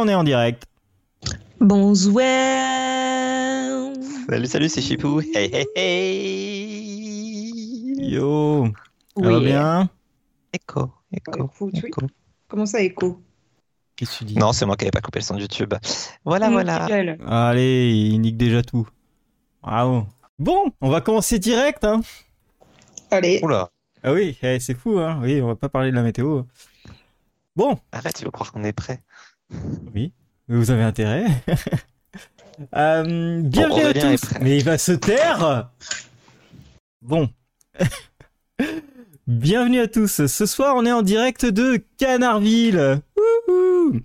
on est en direct. Bonsoir. Salut, salut, c'est Chipou. Hey, hey, hey. Yo. Ça va Oui. bien Écho, écho, oui. Comment ça, écho Qu'est-ce que tu dis? Non, c'est moi qui n'avais pas coupé le son de YouTube. Voilà, Mmh, voilà. Allez, il nique déjà tout. Bravo. Bon, on va commencer direct. Hein. Allez. Oula, Ah oui, eh, c'est fou. Hein. Oui, on va pas parler de la météo. Bon, arrête, tu veux croire qu'on est prêt. Oui, vous avez intérêt. Euh, bienvenue à tous. Mais il va se taire. Bon. bienvenue à tous. Ce soir, on est en direct de Canardville. Wouhou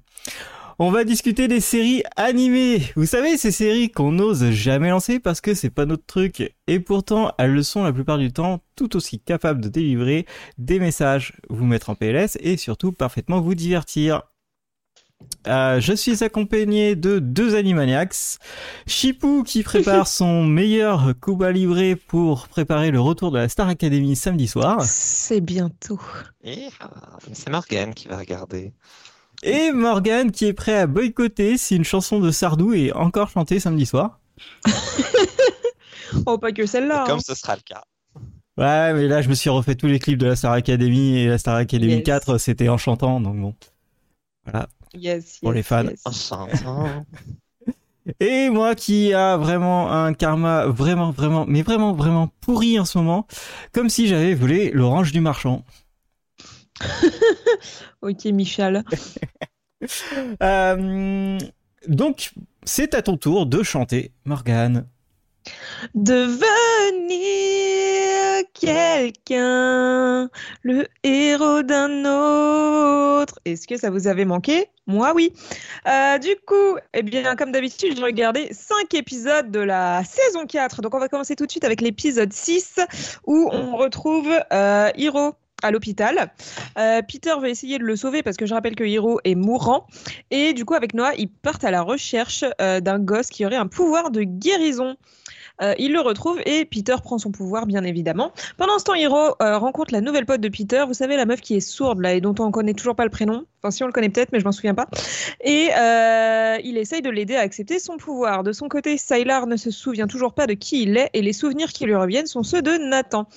on va discuter des séries animées. Vous savez, ces séries qu'on n'ose jamais lancer parce que c'est pas notre truc. Et pourtant, elles le sont la plupart du temps tout aussi capables de délivrer des messages, vous mettre en PLS et surtout parfaitement vous divertir. Euh, je suis accompagné de deux Animaniacs. Chipou qui prépare son meilleur Cuba livré pour préparer le retour de la Star Academy samedi soir. C'est bientôt. Et ah, c'est Morgane qui va regarder. Et Morgan qui est prêt à boycotter si une chanson de Sardou est encore chantée samedi soir. Oh, pas que celle-là. Comme hein. ce sera le cas. Ouais, mais là je me suis refait tous les clips de la Star Academy et la Star Academy Yes. 4 c'était enchantant donc bon. Voilà. Yes, Pour yes, les fans. yes. Et moi qui a vraiment un karma vraiment vraiment mais vraiment vraiment pourri en ce moment, comme si j'avais volé l'orange du marchand. Ok, Michel. Euh, donc c'est à ton tour de chanter Morgane. Devenir quelqu'un, le héros d'un autre. Est-ce que ça vous avait manqué? Moi, oui. Euh, du coup, eh bien, comme d'habitude, j'ai regardé 5 épisodes de la saison 4. Donc, on va commencer tout de suite avec l'épisode 6 où on retrouve euh, Hiro à l'hôpital. Euh, Peter va essayer de le sauver parce que je rappelle que Hiro est mourant. Et du coup, avec Noah, ils partent à la recherche d'un gosse qui aurait un pouvoir de guérison. Euh, il le retrouve et Peter prend son pouvoir, bien évidemment. Pendant ce temps, Hiro euh, rencontre la nouvelle pote de Peter. Vous savez, la meuf qui est sourde là et dont on connaît toujours pas le prénom. Si on le connaît peut-être, mais je m'en souviens pas. Et euh, il essaye de l'aider à accepter son pouvoir. De son côté, Sylar ne se souvient toujours pas de qui il est et les souvenirs qui lui reviennent sont ceux de Nathan.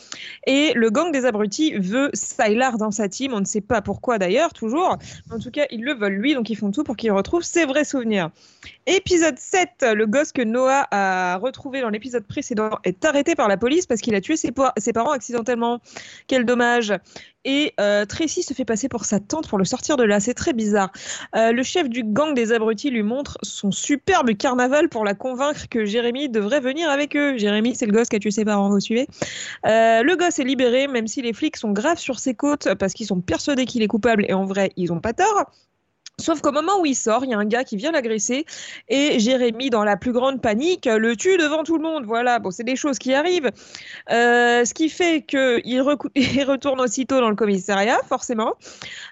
Et le gang des abrutis veut Sylar dans sa team. On ne sait pas pourquoi d'ailleurs, toujours. En tout cas, ils le veulent lui, donc ils font tout pour qu'il retrouve ses vrais souvenirs. Épisode 7, le gosse que Noah a retrouvé dans l'épisode précédent est arrêté par la police parce qu'il a tué ses parents accidentellement. Quel dommage. Et euh, Tracy se fait passer pour sa tante pour le sortir de là. C'est très bizarre. Euh, le chef du gang des abrutis lui montre son superbe carnaval pour la convaincre que Jérémy devrait venir avec eux. Jérémy, c'est le gosse qui a tué ses parents, vous suivez Euh, Le gosse est libéré, même si les flics sont graves sur ses côtes parce qu'ils sont persuadés qu'il est coupable et en vrai, ils n'ont pas tort. Sauf qu'au moment où il sort, il y a un gars qui vient l'agresser et Jérémy, dans la plus grande panique, le tue devant tout le monde. Voilà, bon, c'est des choses qui arrivent. Euh, ce qui fait qu'il il retourne aussitôt dans le commissariat, forcément.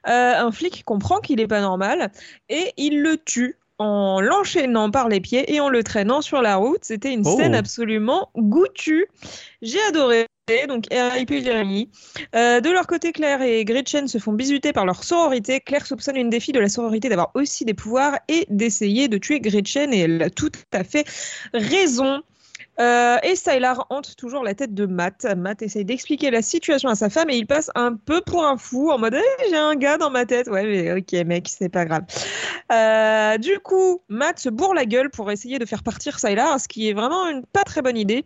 Euh, un flic comprend qu'il n'est pas normal et il le tue en l'enchaînant par les pieds et en le traînant sur la route. C'était une Oh. scène absolument goûtue. J'ai adoré. Donc, RIP Jérémy. Euh, de leur côté, Claire et Gretchen se font bisuter par leur sororité. Claire soupçonne une filles de la sororité d'avoir aussi des pouvoirs et d'essayer de tuer Gretchen et elle a tout à fait raison. Euh, et Sylar hante toujours la tête de Matt. Matt essaye d'expliquer la situation à sa femme et il passe un peu pour un fou en mode Eh, j'ai un gars dans ma tête. Ouais, mais ok, mec, c'est pas grave. Euh, du coup, Matt se bourre la gueule pour essayer de faire partir Sylar, ce qui est vraiment une pas très bonne idée.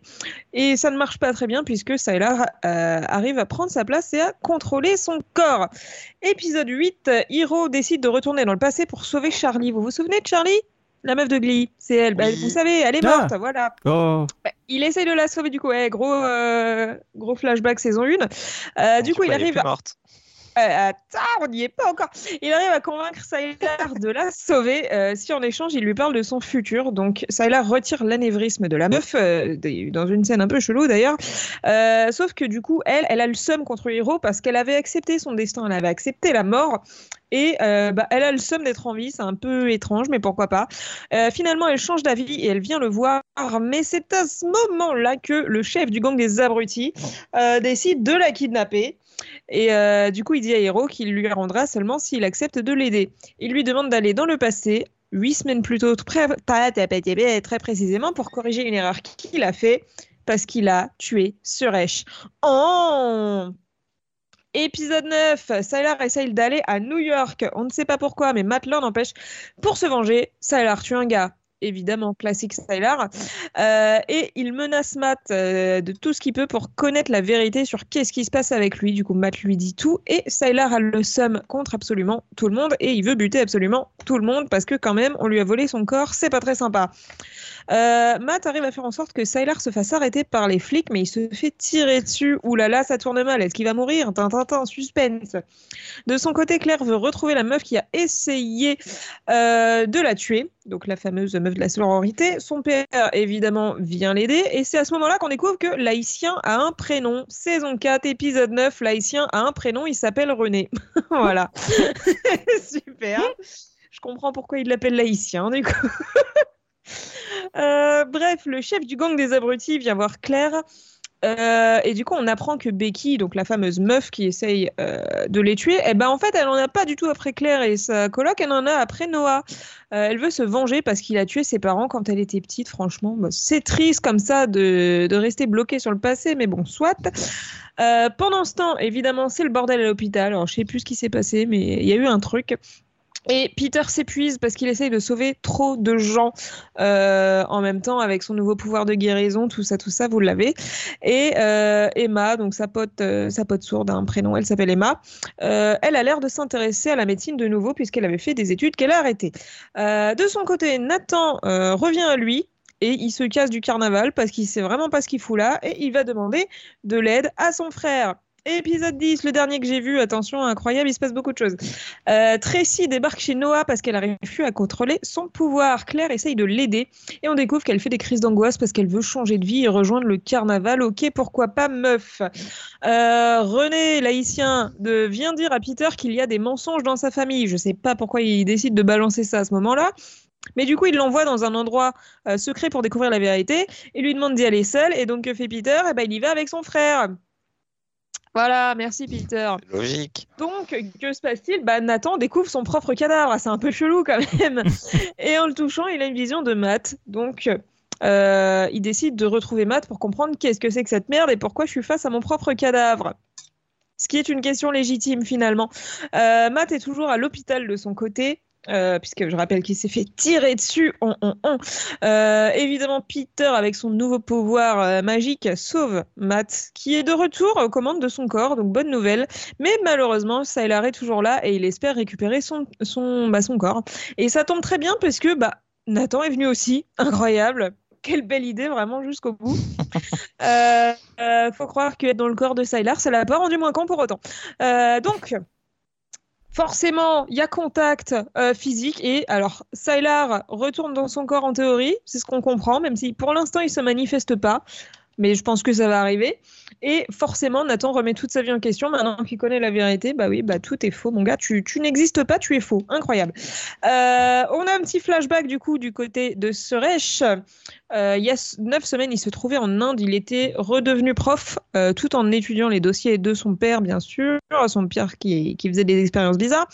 Et ça ne marche pas très bien puisque Sylar euh, arrive à prendre sa place et à contrôler son corps. Épisode 8, Hiro décide de retourner dans le passé pour sauver Charlie. Vous vous souvenez de Charlie? La meuf de Glee, c'est elle. Bah, vous savez, elle est Ah. morte, voilà. Oh, Bah, il essaye de la sauver du coup. Ouais, gros, euh, gros flashback saison 1. Euh, du coup, il elle est arrive. plus morte. Euh, attends, on n'y est pas encore. Il arrive à convaincre Sylar de la sauver euh, si en échange il lui parle de son futur. Donc Sylar retire l'anévrisme de la meuf euh, dans une scène un peu chelou d'ailleurs. Sauf que du coup, elle, elle a le seum contre Hiro parce qu'elle avait accepté son destin, elle avait accepté la mort. Et bah, elle a le seum d'être en vie, c'est un peu étrange, mais pourquoi pas. Finalement, elle change d'avis et elle vient le voir, mais c'est à ce moment-là que le chef du gang des abrutis décide de la kidnapper. Et euh, du coup, il dit à Hiro qu'il lui rendra seulement s'il accepte de l'aider. Il lui demande d'aller dans le passé huit semaines plus tôt, très, très précisément, pour corriger une erreur qu'il a fait parce qu'il a tué Suresh. Oh Épisode 9, Sylar essaye d'aller à New York. On ne sait pas pourquoi, mais Matt Lord empêche. Pour se venger, Sylar tue un gars évidemment classique Sylar. Euh, et il menace Matt euh, de tout ce qu'il peut pour connaître la vérité sur qu'est-ce qui se passe avec lui. Du coup, Matt lui dit tout et Sylar a le seum contre absolument tout le monde et il veut buter absolument tout le monde parce que quand même, on lui a volé son corps, c'est pas très sympa. Euh, Matt arrive à faire en sorte que Sylar se fasse arrêter par les flics, mais il se fait tirer dessus. Ouh ça tourne mal. Est-ce qu'il va mourir? Tintin, suspense. De son côté, Claire veut retrouver la meuf qui a essayé de la tuer, donc la fameuse meuf de la sororité. Son père, évidemment, vient l'aider. Et c'est à ce moment-là qu'on découvre que l'haïtien a un prénom. Saison 4, épisode 9, l'haïtien a un prénom, il s'appelle René. voilà. Super. Je comprends pourquoi il l'appelle l'haïtien, du coup. Euh, bref, le chef du gang des abrutis vient voir Claire. Euh, et du coup, on apprend que Becky, donc la fameuse meuf qui essaye euh, de les tuer, eh ben en fait, elle en a pas du tout après Claire et sa coloc, elle en a après Noah. elle veut se venger parce qu'il a tué ses parents quand elle était petite. Franchement, c'est triste comme ça de, de, rester bloqué sur le passé, mais bon, soit. pendant ce temps, évidemment, c'est le bordel à l'hôpital. Alors, je sais plus ce qui s'est passé, mais il y a eu un truc. Et Peter s'épuise parce qu'il essaye de sauver trop de gens euh, en même temps avec son nouveau pouvoir de guérison, tout ça, tout ça, vous l'avez. Et euh, Emma, donc sa pote, euh, sourde, un prénom, elle s'appelle Emma. Elle a l'air de s'intéresser à la médecine de nouveau puisqu'elle avait fait des études qu'elle a arrêtées. De son côté, Nathan revient à lui et il se casse du carnaval parce qu'il sait vraiment pas ce qu'il fout là et il va demander de l'aide à son frère. Épisode 10, le dernier que j'ai vu, attention, incroyable, il se passe beaucoup de choses. Euh, Tracy débarque chez Noah parce qu'elle n'arrive plus à contrôler son pouvoir. Claire essaye de l'aider et on découvre qu'elle fait des crises d'angoisse parce qu'elle veut changer de vie et rejoindre le carnaval. Ok, pourquoi pas meuf? Euh, René, l'haïtien, de, vient dire à Peter qu'il y a des mensonges dans sa famille. Je sais pas pourquoi il décide de balancer ça à ce moment-là. Mais du coup, il l'envoie dans un endroit euh, secret pour découvrir la vérité et lui demande d'y aller seul. Et donc, que fait Peter? Eh ben, Il y va avec son frère. Voilà, merci Peter. Logique. Donc, que se passe-t-il? Bah, Nathan découvre son propre cadavre. C'est un peu chelou quand même. Et en le touchant, il a une vision de Matt. Donc, euh, il décide de retrouver Matt pour comprendre qu'est-ce que c'est que cette merde et pourquoi je suis face à mon propre cadavre. Ce qui est une question légitime finalement. Euh, Matt est toujours à l'hôpital de son côté. Euh, puisque je rappelle qu'il s'est fait tirer dessus. On, on, on. Euh, évidemment, Peter, avec son nouveau pouvoir euh, magique, sauve Matt, qui est de retour aux commandes de son corps, donc bonne nouvelle. Mais malheureusement, Sylar est toujours là et il espère récupérer son, son, bah, son corps. Et ça tombe très bien parce que bah, Nathan est venu aussi, incroyable. Quelle belle idée, vraiment, jusqu'au bout. faut croire qu'être dans le corps de Sylar, ça l'a pas rendu moins con pour autant. donc, forcément, il y a contact euh, physique et alors Sylar retourne dans son corps en théorie, c'est ce qu'on comprend, même si pour l'instant il se manifeste pas, mais je pense que ça va arriver. Et forcément, Nathan remet toute sa vie en question. Maintenant qu'il connaît la vérité, bah oui, bah tout est faux, mon gars. Tu, tu n'existes pas, tu es faux. Incroyable. Euh, on a un petit flashback du coup du côté de Suresh. Euh, il y a neuf semaines, il se trouvait en Inde. Il était redevenu prof euh, tout en étudiant les dossiers de son père, bien sûr, son père qui, qui faisait des expériences bizarres.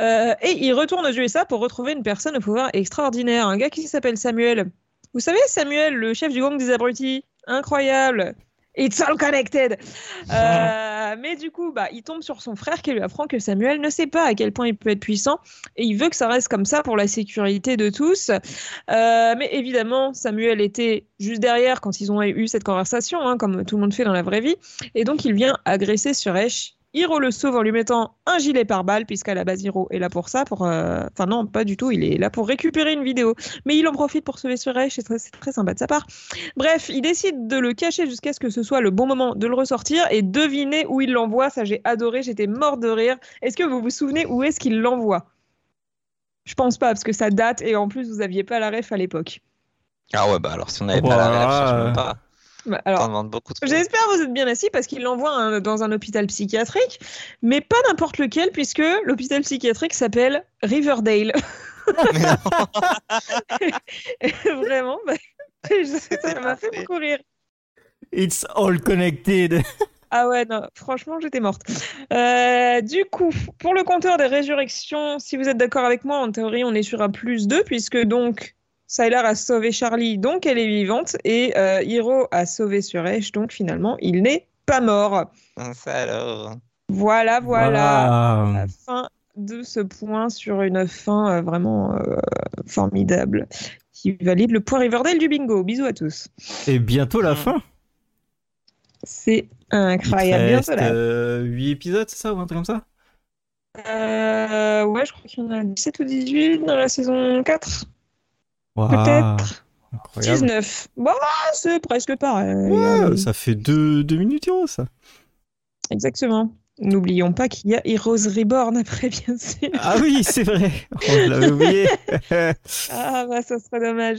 Et il retourne aux USA pour retrouver une personne au pouvoir extraordinaire, un gars qui s'appelle Samuel. Vous savez, Samuel, le chef du gang des abrutis incroyable. It's all connected. Euh, mais du coup, bah, il tombe sur son frère qui lui apprend que Samuel ne sait pas à quel point il peut être puissant et il veut que ça reste comme ça pour la sécurité de tous. Euh, mais évidemment, Samuel était juste derrière quand ils ont eu cette conversation, hein, comme tout le monde fait dans la vraie vie. Et donc, il vient agresser Suresh Hiro le sauve en lui mettant un gilet par balle, puisqu'à la base Hiro est là pour ça. Pour, euh, Enfin non, pas du tout, il est là pour récupérer une vidéo. Mais il en profite pour sauver Suresh, c'est très, très sympa de sa part. Bref, il décide de le cacher jusqu'à ce que ce soit le bon moment de le ressortir et deviner où il l'envoie. Ça, j'ai adoré, j'étais mort de rire. Est-ce que vous vous souvenez où est-ce qu'il l'envoie? Je pense pas, parce que ça date et en plus, vous aviez pas la ref à l'époque. Ah ouais, bah alors si on n'avait pas la ref, je cherche même pas. Bah, alors, j'espère que vous êtes bien assis parce qu'il l'envoie dans un hôpital psychiatrique, mais pas n'importe lequel puisque l'hôpital psychiatrique s'appelle Riverdale. Vraiment, bah, ça m'a fait beaucoup rire. It's all connected. Ah ouais, non, franchement, j'étais morte. Euh, du coup, pour le compteur des résurrections, si vous êtes d'accord avec moi, en théorie, on est sur un plus 2, puisque donc Sylar a sauvé Charlie, donc elle est vivante, et euh, Hiro a sauvé Suresh, donc finalement, il n'est pas mort. Ça alors. Voilà, voilà, Voilà. la fin de ce point sur une fin euh, vraiment euh, formidable qui valide le point Riverdale du bingo. Bisous à tous. Et bientôt la Mm. fin. C'est Il incroyable. te Bientôt reste là. euh, 8 épisodes, c'est ça, ou un truc comme ça? Euh, ouais, je crois qu'il y en a 17 ou 18 dans la saison 4. Peut-être. Incroyable. 19. Bon, c'est presque pareil. Ouais, Allez. ça fait 2 deux, minutes Hiro, ça. Exactement. N'oublions pas qu'il y a Heroes Reborn après, bien sûr. Ah oui, c'est vrai. On l'avait oublié. Ah, bah, ça serait dommage.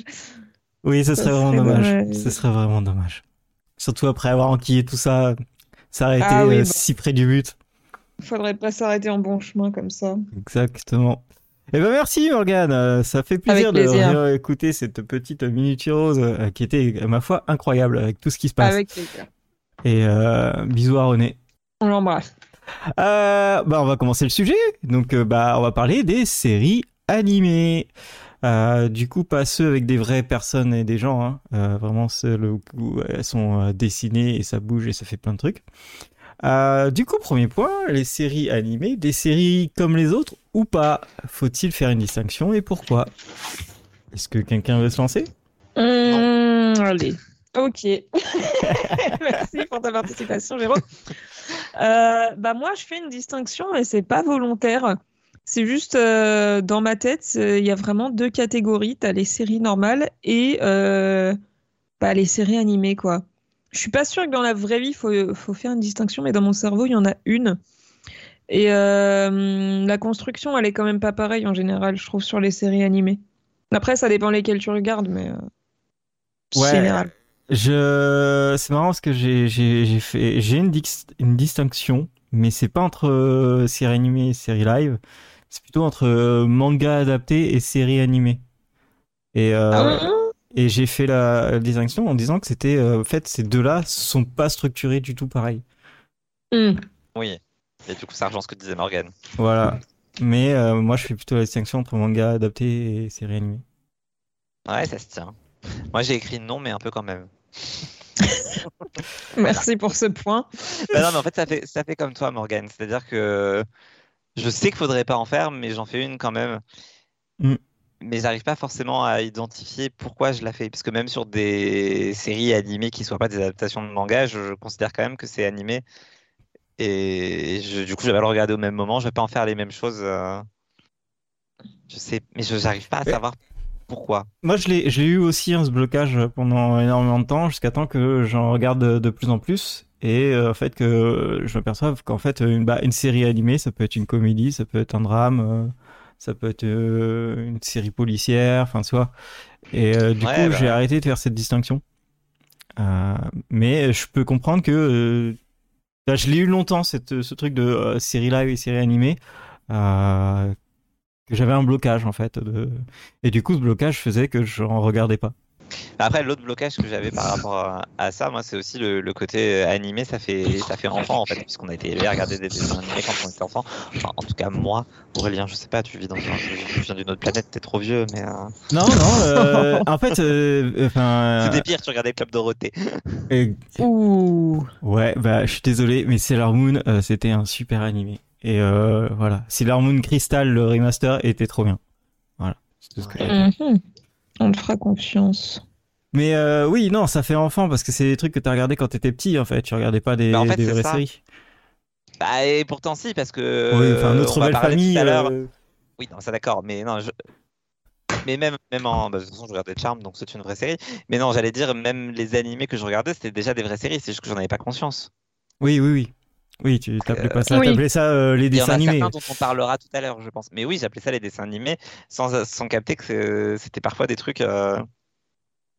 oui, ce Ça serait vraiment dommage. dommage. Ce serait vraiment dommage. Surtout après avoir enquillé tout ça, s'arrêter Ah oui, euh, bon. si près du but. Faudrait pas s'arrêter en bon chemin comme ça. Exactement. Eh ben merci Morgane, Euh, ça fait plaisir, plaisir. de écouter cette petite minute rose euh, qui était à ma foi incroyable avec tout ce qui se passe. Avec plaisir. Et euh, bisous à René. On l'embrasse. Euh, bah on va commencer le sujet. Donc euh, bah on va parler des séries animées. Euh, du coup pas ceux avec des vraies personnes et des gens, hein. Euh, vraiment celles où elles sont euh, dessinées et ça bouge et ça fait plein de trucs. Euh, du coup premier point, les séries animées, des séries comme les autres ou pas? Faut-il faire une distinction et pourquoi? Est-ce que quelqu'un veut se lancer? Hum, allez. Ok. Merci pour ta participation, Jérôme. Euh, bah moi, je fais une distinction, mais c'est pas volontaire. C'est juste euh, dans ma tête, il y a vraiment deux catégories. T'as les séries normales et euh, bah, les séries animées, quoi. Je suis pas sûre que dans la vraie vie, il faut, faut faire une distinction, mais dans mon cerveau, il y en a une. Et euh, la construction, elle est quand même pas pareille en général, je trouve, sur les séries animées. Après, ça dépend lesquelles tu regardes, mais euh, Ouais. général. Je, c'est marrant parce que j'ai, fait, j'ai une, dix- une distinction, mais c'est pas entre euh, série animée et série live. C'est plutôt entre euh, manga adapté et série animée. Et, euh, Ah et j'ai fait la, la distinction en disant que c'était, euh, en fait, ces deux-là sont pas structurés du tout pareil. Hum. Oui. Et du coup, ça rejoint ce que disait Morgan. Voilà. Mais euh, moi, je fais plutôt la distinction entre manga adapté et série animée. Ouais, ça se tient. Moi, j'ai écrit non, mais un peu quand même. Merci pour ce point. Bah non, mais en fait, ça fait, ça fait comme toi, Morgan. C'est-à-dire que je sais qu'il faudrait pas en faire, mais j'en fais une quand même. Mm. Mais j'arrive pas forcément à identifier pourquoi je la fais. Parce que même sur des séries animées qui soient pas des adaptations de manga, je, je considère quand même que c'est animé. Et je- du coup, je vais pas le regarder au même moment. Je vais pas en faire les mêmes choses. euh. Je sais, mais je j'arrive pas à savoir pourquoi. Moi, je l'ai, eu aussi, hein, ce blocage pendant énormément de temps, jusqu'à temps que j'en regarde de, de plus en plus. Et euh, en fait, que je m'aperçoive qu'en fait, une, bah, une série animée, ça peut être une comédie, ça peut être un drame, euh, ça peut être euh, une série policière, enfin, soit. Et euh, du Ouais, coup, bah j'ai ouais. arrêté de faire cette distinction. Euh, mais je peux comprendre que bah, je l'ai eu longtemps, cette, ce truc de série live et série animée. Que j'avais un blocage en fait de... et du coup ce blocage faisait que je n'en regardais pas Après, l'autre blocage que j'avais par rapport à, à ça, moi, c'est aussi le, le côté euh, animé. Ça fait, ça fait enfant, en fait, puisqu'on a été élevé à regarder des dessins animés quand on était enfant. Enfin, en tout cas, moi, Aurélien, je sais pas, tu vis dans un, tu viens d'une autre planète, t'es trop vieux, mais euh, non non euh, en fait euh, enfin c'était pire, tu regardais Club Dorothée. euh, Ouh. ouais bah je suis désolé mais Sailor Moon euh, c'était un super animé et euh, voilà Sailor Moon Crystal le remaster était trop bien voilà c'est tout ce que On te fera confiance. mais euh, oui non ça fait enfant parce que c'est des trucs que t'as regardé quand t'étais petit en fait tu regardais pas des, Mais en fait, des c'est vraies ça. séries Bah, et pourtant, si, parce que. oui enfin notre belle famille tout à l'heure. euh, Oui, non, ça d'accord, mais non, je... mais même, même en, bah, de toute façon, je regardais Charm, donc c'est une vraie série. Mais non, j'allais dire, même les animés que je regardais, c'était déjà des vraies séries, c'est juste que j'en avais pas conscience. oui oui oui oui tu t'appelais pas ça Oui. t'appelais ça euh, les Il y en dessins a animés certains dont on parlera tout à l'heure, je pense. Mais oui, j'appelais ça les dessins animés, sans, sans capter que c'était parfois des trucs, euh,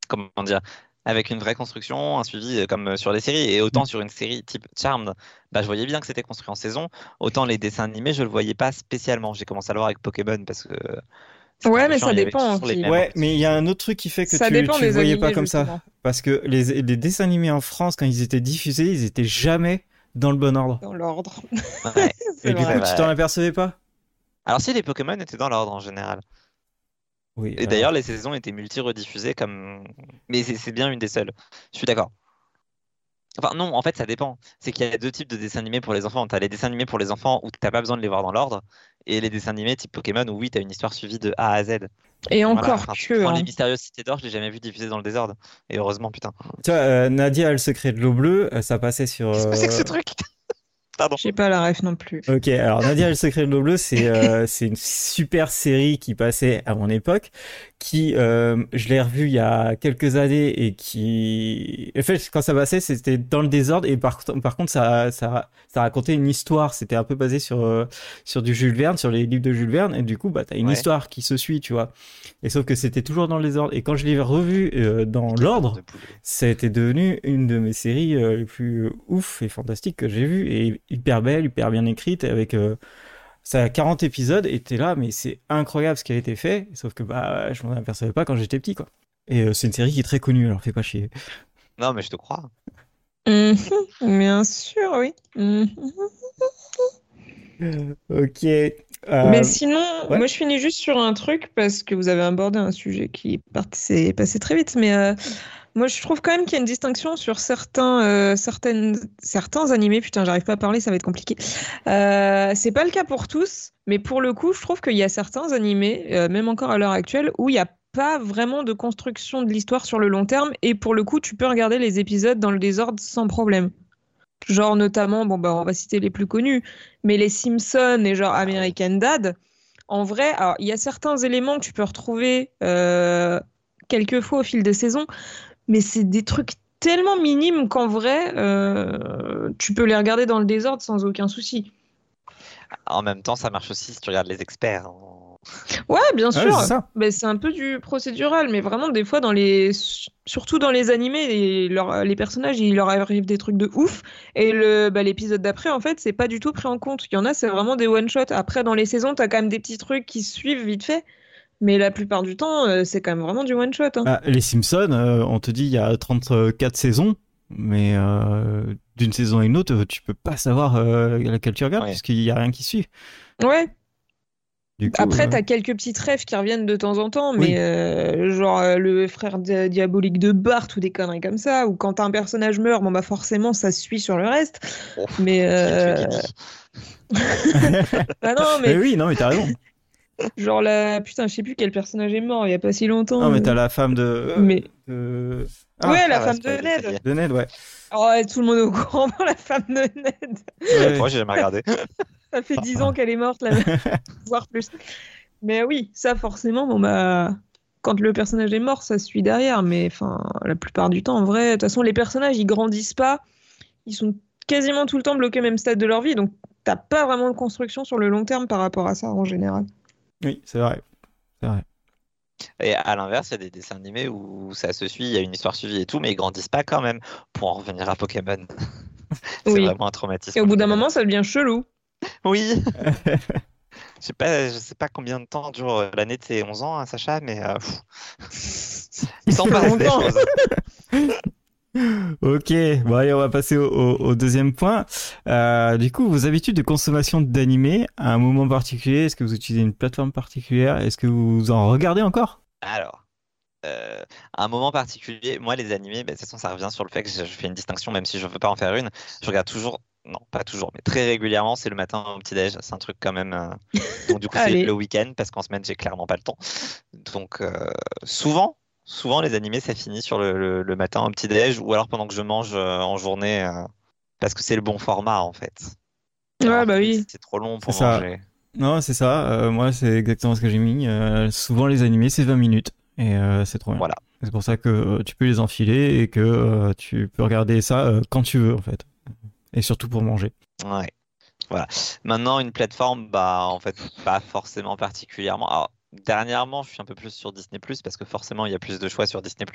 comment dire, avec une vraie construction, un suivi euh, comme sur les séries. Et autant sur une série type Charmed, bah, je voyais bien que c'était construit en saison. Autant les dessins animés, je le voyais pas spécialement. J'ai commencé à le voir avec Pokémon parce que. Ouais, mais chiant, ça dépend Ouais, mais il y a un autre truc qui fait que ça tu, des le voyais animés, pas comme ça. Parce que les, les dessins animés en France, quand ils étaient diffusés, ils étaient jamais dans le bon ordre. Dans l'ordre. Ouais. Et du vrai. coup, tu t'en apercevais pas? Alors si les Pokémon étaient dans l'ordre en général. Oui. Et d'ailleurs, les saisons étaient multi-rediffusées comme. Mais c'est c'est bien une des seules. Je suis d'accord. Enfin, non, en fait, ça dépend. C'est qu'il y a deux types de dessins animés pour les enfants. T'as les dessins animés pour les enfants où t'as pas besoin de les voir dans l'ordre, et les dessins animés type Pokémon où oui, t'as une histoire suivie de A à Z. Et Voilà, encore tu que. hein. les mystérieuses cités d'or, je l'ai jamais vu diffusé dans le désordre. Et heureusement, putain. Tu vois, euh, Nadia a le secret de l'eau bleue, euh, ça passait sur. Qu'est-ce que c'est que ce euh, truc? Pardon. J'ai pas la ref non plus. Ok, alors Nadia et le secret de l'eau bleue, c'est euh, c'est une super série qui passait à mon époque, qui euh, je l'ai revue il y a quelques années et qui, en fait, quand ça passait, c'était dans le désordre et par, par contre, ça, ça, ça racontait une histoire. C'était un peu basé sur euh, sur du Jules Verne, sur les livres de Jules Verne et du coup, bah t'as une Ouais. histoire qui se suit, tu vois. Et sauf que c'était toujours dans le désordre. Et quand je l'ai revu euh, dans l'ordre, été devenu une de mes séries euh, les plus euh, ouf et fantastiques que j'ai vues et hyper belle, hyper bien écrite avec euh, ça a 40 épisodes et t'es là mais c'est incroyable ce qui a été fait sauf que bah je m'en apercevais pas quand j'étais petit quoi. Et euh, c'est une série qui est très connue alors fais pas chier. Non, mais je te crois. Mhm, Bien sûr, oui. Mhm. OK. euh, Mais sinon, ouais. moi je finis juste sur un truc parce que vous avez abordé un sujet qui est s'est passé très vite. Mais euh, moi je trouve quand même qu'il y a une distinction sur certains, euh, certaines, certains animés. Putain, j'arrive pas à parler, ça va être compliqué. Euh, c'est pas le cas pour tous, mais pour le coup, je trouve qu'il y a certains animés, euh, même encore à l'heure actuelle, où il n'y a pas vraiment de construction de l'histoire sur le long terme. Et pour le coup, tu peux regarder les épisodes dans le désordre sans problème. Genre notamment, bon bah on va citer les plus connus, mais les Simpsons et genre American Dad, en vrai, il y a certains éléments que tu peux retrouver euh, quelquefois au fil des saisons, mais c'est des trucs tellement minimes qu'en vrai, euh, tu peux les regarder dans le désordre sans aucun souci. En même temps, ça marche aussi si tu regardes les experts. hein. Ouais, bien ouais, sûr. Mais c'est un peu du procédural, mais vraiment des fois dans les, surtout dans les animés, les, leur- les personnages, il leur arrive des trucs de ouf, et le, bah, l'épisode d'après, en fait, c'est pas du tout pris en compte. Il y en a, c'est vraiment des one shot. Après, dans les saisons, t'as quand même des petits trucs qui suivent vite fait, mais la plupart du temps, euh, c'est quand même vraiment du one shot. hein. Ah, les Simpsons, euh, on te dit il y a 34 saisons mais euh, d'une saison à une autre, tu peux pas savoir euh, laquelle tu regardes Ouais. puisqu'il y a rien qui suit. Ouais. Coup, Après, euh, t'as quelques petites rêves qui reviennent de temps en temps, Oui. mais euh, genre euh, le frère di- diabolique de Bart ou des conneries comme ça, ou quand un personnage meurt, bon bah forcément ça suit sur le reste. Mais qui a euh, tué Kenny ah non, mais mais oui, non, mais t'as raison. Genre la putain, je sais plus quel personnage est mort il y a pas si longtemps. Non, mais t'as la femme de. Mais de... Ah, ouais, la Ah femme de Ned. de Ned, ouais. Oh, ouais, tout le monde est au courant pour la femme de Ned. Ouais. Moi, j'ai jamais regardé. Ça fait 10 ans qu'elle est morte, là, voire plus. Mais oui, ça forcément, bon bah, quand le personnage est mort, ça suit derrière. Mais enfin, la plupart du temps, en vrai, de toute façon, les personnages, ils grandissent pas. Ils sont quasiment tout le temps bloqués au même stade de leur vie. Donc, t'as pas vraiment de construction sur le long terme par rapport à ça en général. Oui, c'est vrai. C'est vrai. Et à l'inverse, il y a des dessins animés où ça se suit, il y a une histoire suivie et tout, mais ils grandissent pas quand même. Pour en revenir à Pokémon, c'est Oui. vraiment un traumatisme. Et au bout d'un moment, ça devient chelou. Oui. Je sais pas, je sais pas combien de temps dure euh, l'année de ses 11 ans, hein, Sacha, mais euh, pff. il s'en Pas passe des choses. Ok, bon allez, on va passer au, au- au deuxième point. Euh, du coup, vos habitudes de consommation d'animés, à un moment particulier, est-ce que vous utilisez une plateforme particulière? Est-ce que vous en regardez encore? Alors, euh, à un moment particulier, moi, les animés, bah, de toute façon, ça revient sur le fait que je, fais une distinction, même si je veux pas en faire une. Je regarde toujours, non, pas toujours, mais très régulièrement, c'est le matin au petit-déj. C'est un truc quand même. euh, Donc, du coup, c'est le week-end, parce qu'en semaine, j'ai clairement pas le temps. Donc, euh, souvent, souvent, les animés, ça finit sur le, le- le matin au petit-déj, ou alors pendant que je mange euh, en journée, euh, parce que c'est le bon format, en fait. Ouais, Alors, bah oui. C'est trop long pour C'est ça. manger. Non, c'est ça. euh, moi, c'est exactement ce que j'ai mis. Euh, souvent, les animés, c'est 20 minutes. Et euh, c'est trop bien. Voilà. C'est pour ça que tu peux les enfiler et que euh, tu peux regarder ça euh, quand tu veux, en fait. Et surtout pour manger. Ouais. Voilà. Maintenant, une plateforme, bah, en fait, pas forcément particulièrement. Alors, dernièrement, je suis un peu plus sur Disney+, parce que forcément, il y a plus de choix sur Disney+.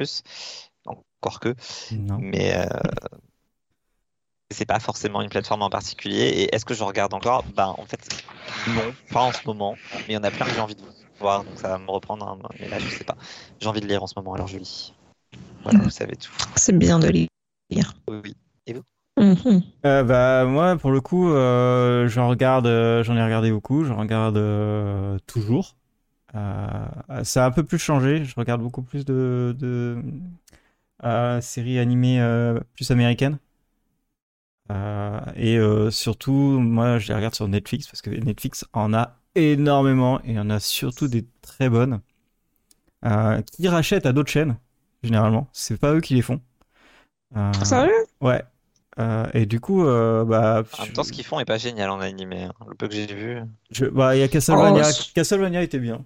Encore que. Non. Mais euh, c'est pas forcément une plateforme en particulier. Et est-ce que je regarde encore? Bah, en fait, non, pas en ce moment. Mais il y en a plein que j'ai envie de voir, donc ça va me reprendre. hein. Mais là, je sais pas. J'ai envie de lire en ce moment, alors je lis. Voilà, vous savez tout. C'est bien de lire. Oui, oui. Mhm. Euh, bah moi pour le coup euh, j'en regarde euh, j'en ai regardé beaucoup j'en regarde euh, toujours ça a un peu plus changé je regarde beaucoup plus de, de euh, séries animées euh, plus américaines Euh, et euh, surtout moi je les regarde sur Netflix parce que Netflix en a énormément et il y en a surtout des très bonnes euh, qui rachètent à d'autres chaînes généralement c'est pas eux qui les font Euh, Sérieux? Ouais. Euh, et du coup, euh, bah, En même temps, ce qu'ils font est pas génial en animé. hein. Le peu que j'ai vu. je- bah, il y a Castlevania. Oh, Castlevania était bien.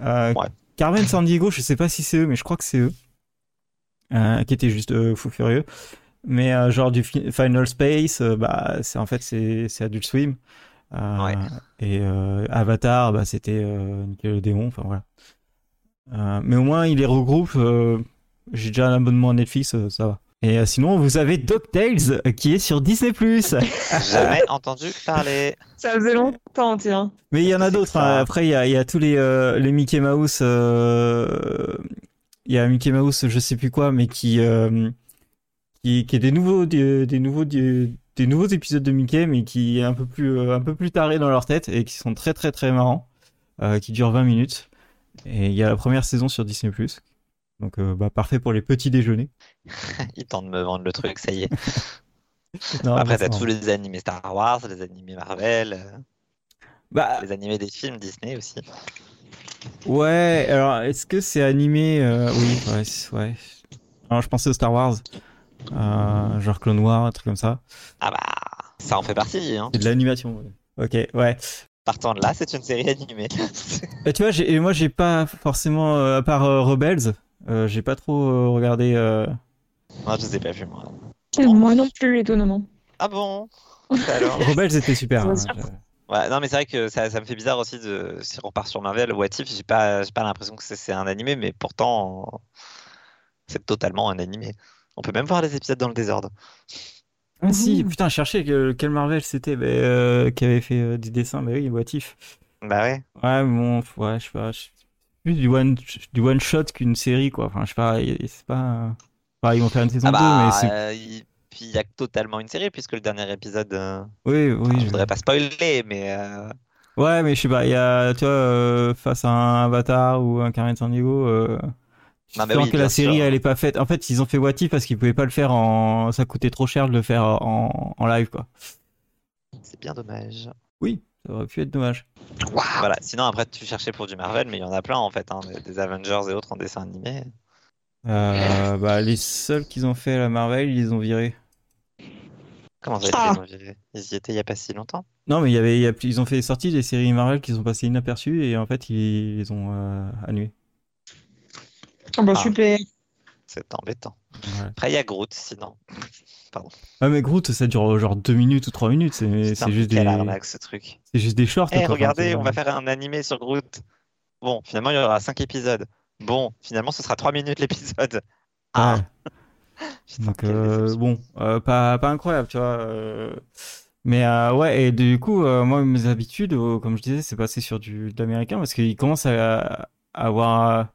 Euh, Ouais. Carmen San Diego, je sais pas si c'est eux, mais je crois que c'est eux. Euh, qui était juste euh, fou furieux. Mais genre du fi- Final Space, bah, c'est en fait c'est c'est Adult Swim. Ouais. Et Avatar, bah, c'était Nickelodeon. Enfin voilà. Mais au moins, il les regroupe. J'ai déjà un abonnement à Netflix, ça va. Et euh, sinon, vous avez DuckTales euh, qui est sur Disney+. Jamais entendu parler. Ça faisait longtemps, tiens. Mais il y en a d'autres. hein. Après, il y a, il y a tous les, euh, les Mickey Mouse. euh, Il y a Mickey Mouse, je sais plus quoi, mais qui, euh, qui, qui est des nouveaux, des, des nouveaux, des, des nouveaux épisodes de Mickey, mais qui est un peu plus, euh, un peu plus tarés dans leur tête et qui sont très très très marrants, euh, qui durent 20 minutes. Et il y a la première saison sur Disney+. Donc, euh, bah, parfait pour les petits déjeuners. Ils tentent de me vendre le truc, ça y est. Non, Après, t'as c'est tous les animés Star Wars, les animés Marvel, euh, Bah, les animés des films Disney aussi. Ouais, alors est-ce que c'est animé euh, Oui, ouais, ouais. Alors je pensais au Star Wars, euh, genre Clone Wars, un truc comme ça. Ah bah, ça en fait partie. Hein. C'est de l'animation. ouais. Ok, ouais. Partant de là, c'est une série animée. Et tu vois, moi j'ai pas forcément, euh, à part euh, Rebels, euh, j'ai pas trop euh, regardé. euh, Moi, je les ai pas vus, moi. Moi non plus, étonnamment. Ah bon? Alors Rebels était super. Hein, Ouais, non, mais c'est vrai que ça, ça me fait bizarre aussi de. Si on repart sur Marvel, What If, j'ai pas, j'ai pas l'impression que c'est un animé, mais pourtant, c'est totalement un animé. On peut même voir les épisodes dans le désordre. Ah si, putain, que- quel Marvel c'était bah, euh, qui avait fait euh, des dessins. Bah oui, What If. Bah ouais. Ouais, bon, ouais, je sais pas. je- Plus du one, du one shot qu'une série, quoi. Enfin, je sais pas, c'est pas. euh, enfin, ils vont faire une saison Ah 2, bah, mais euh, il- puis il y a totalement une série, puisque le dernier épisode. euh, Oui, enfin, je voudrais pas spoiler, mais. euh, Ouais, mais je sais pas, il y a, tu vois, face à un Avatar ou un Carmen San Diego, tu Non, mais oui, que la série, sûr. elle est pas faite. En fait, ils ont fait What If parce qu'ils pouvaient pas le faire en, ça coûtait trop cher de le faire en, en live, quoi. C'est bien dommage. Oui, ça aurait pu être dommage. Voilà. Sinon, après, tu cherchais pour du Marvel, mais il y en a plein en fait, hein, des- Avengers et autres en dessin animé. Euh, bah, les seuls qu'ils ont fait à la Marvel, ils les ont virés. Comment ça, Ah. ils, ont viré ils y étaient il y a pas si longtemps? Non, mais il y avait, il y a- ils ont fait sortie des séries Marvel qui sont passées inaperçues et en fait, ils les ont euh, annulées. Ah bah Ah. super. C'est embêtant. Après, il y a Groot, sinon. Ah, mais Groot, ça dure euh, genre 2 minutes ou 3 minutes, c'est juste des, arnaque ce truc. c'est juste des shorts. Eh. Enfin, regardez, on va faire un animé sur Groot. Bon, finalement, il y aura 5 épisodes. Bon, finalement, ce sera 3 minutes l'épisode. Ah, Ouais. Donc euh, bon, euh, pas, pas incroyable, tu vois. euh. Mais euh, ouais, et du coup, euh, moi, mes habitudes, euh, comme je disais, c'est passé sur du de l'américain parce qu'il commence à, à avoir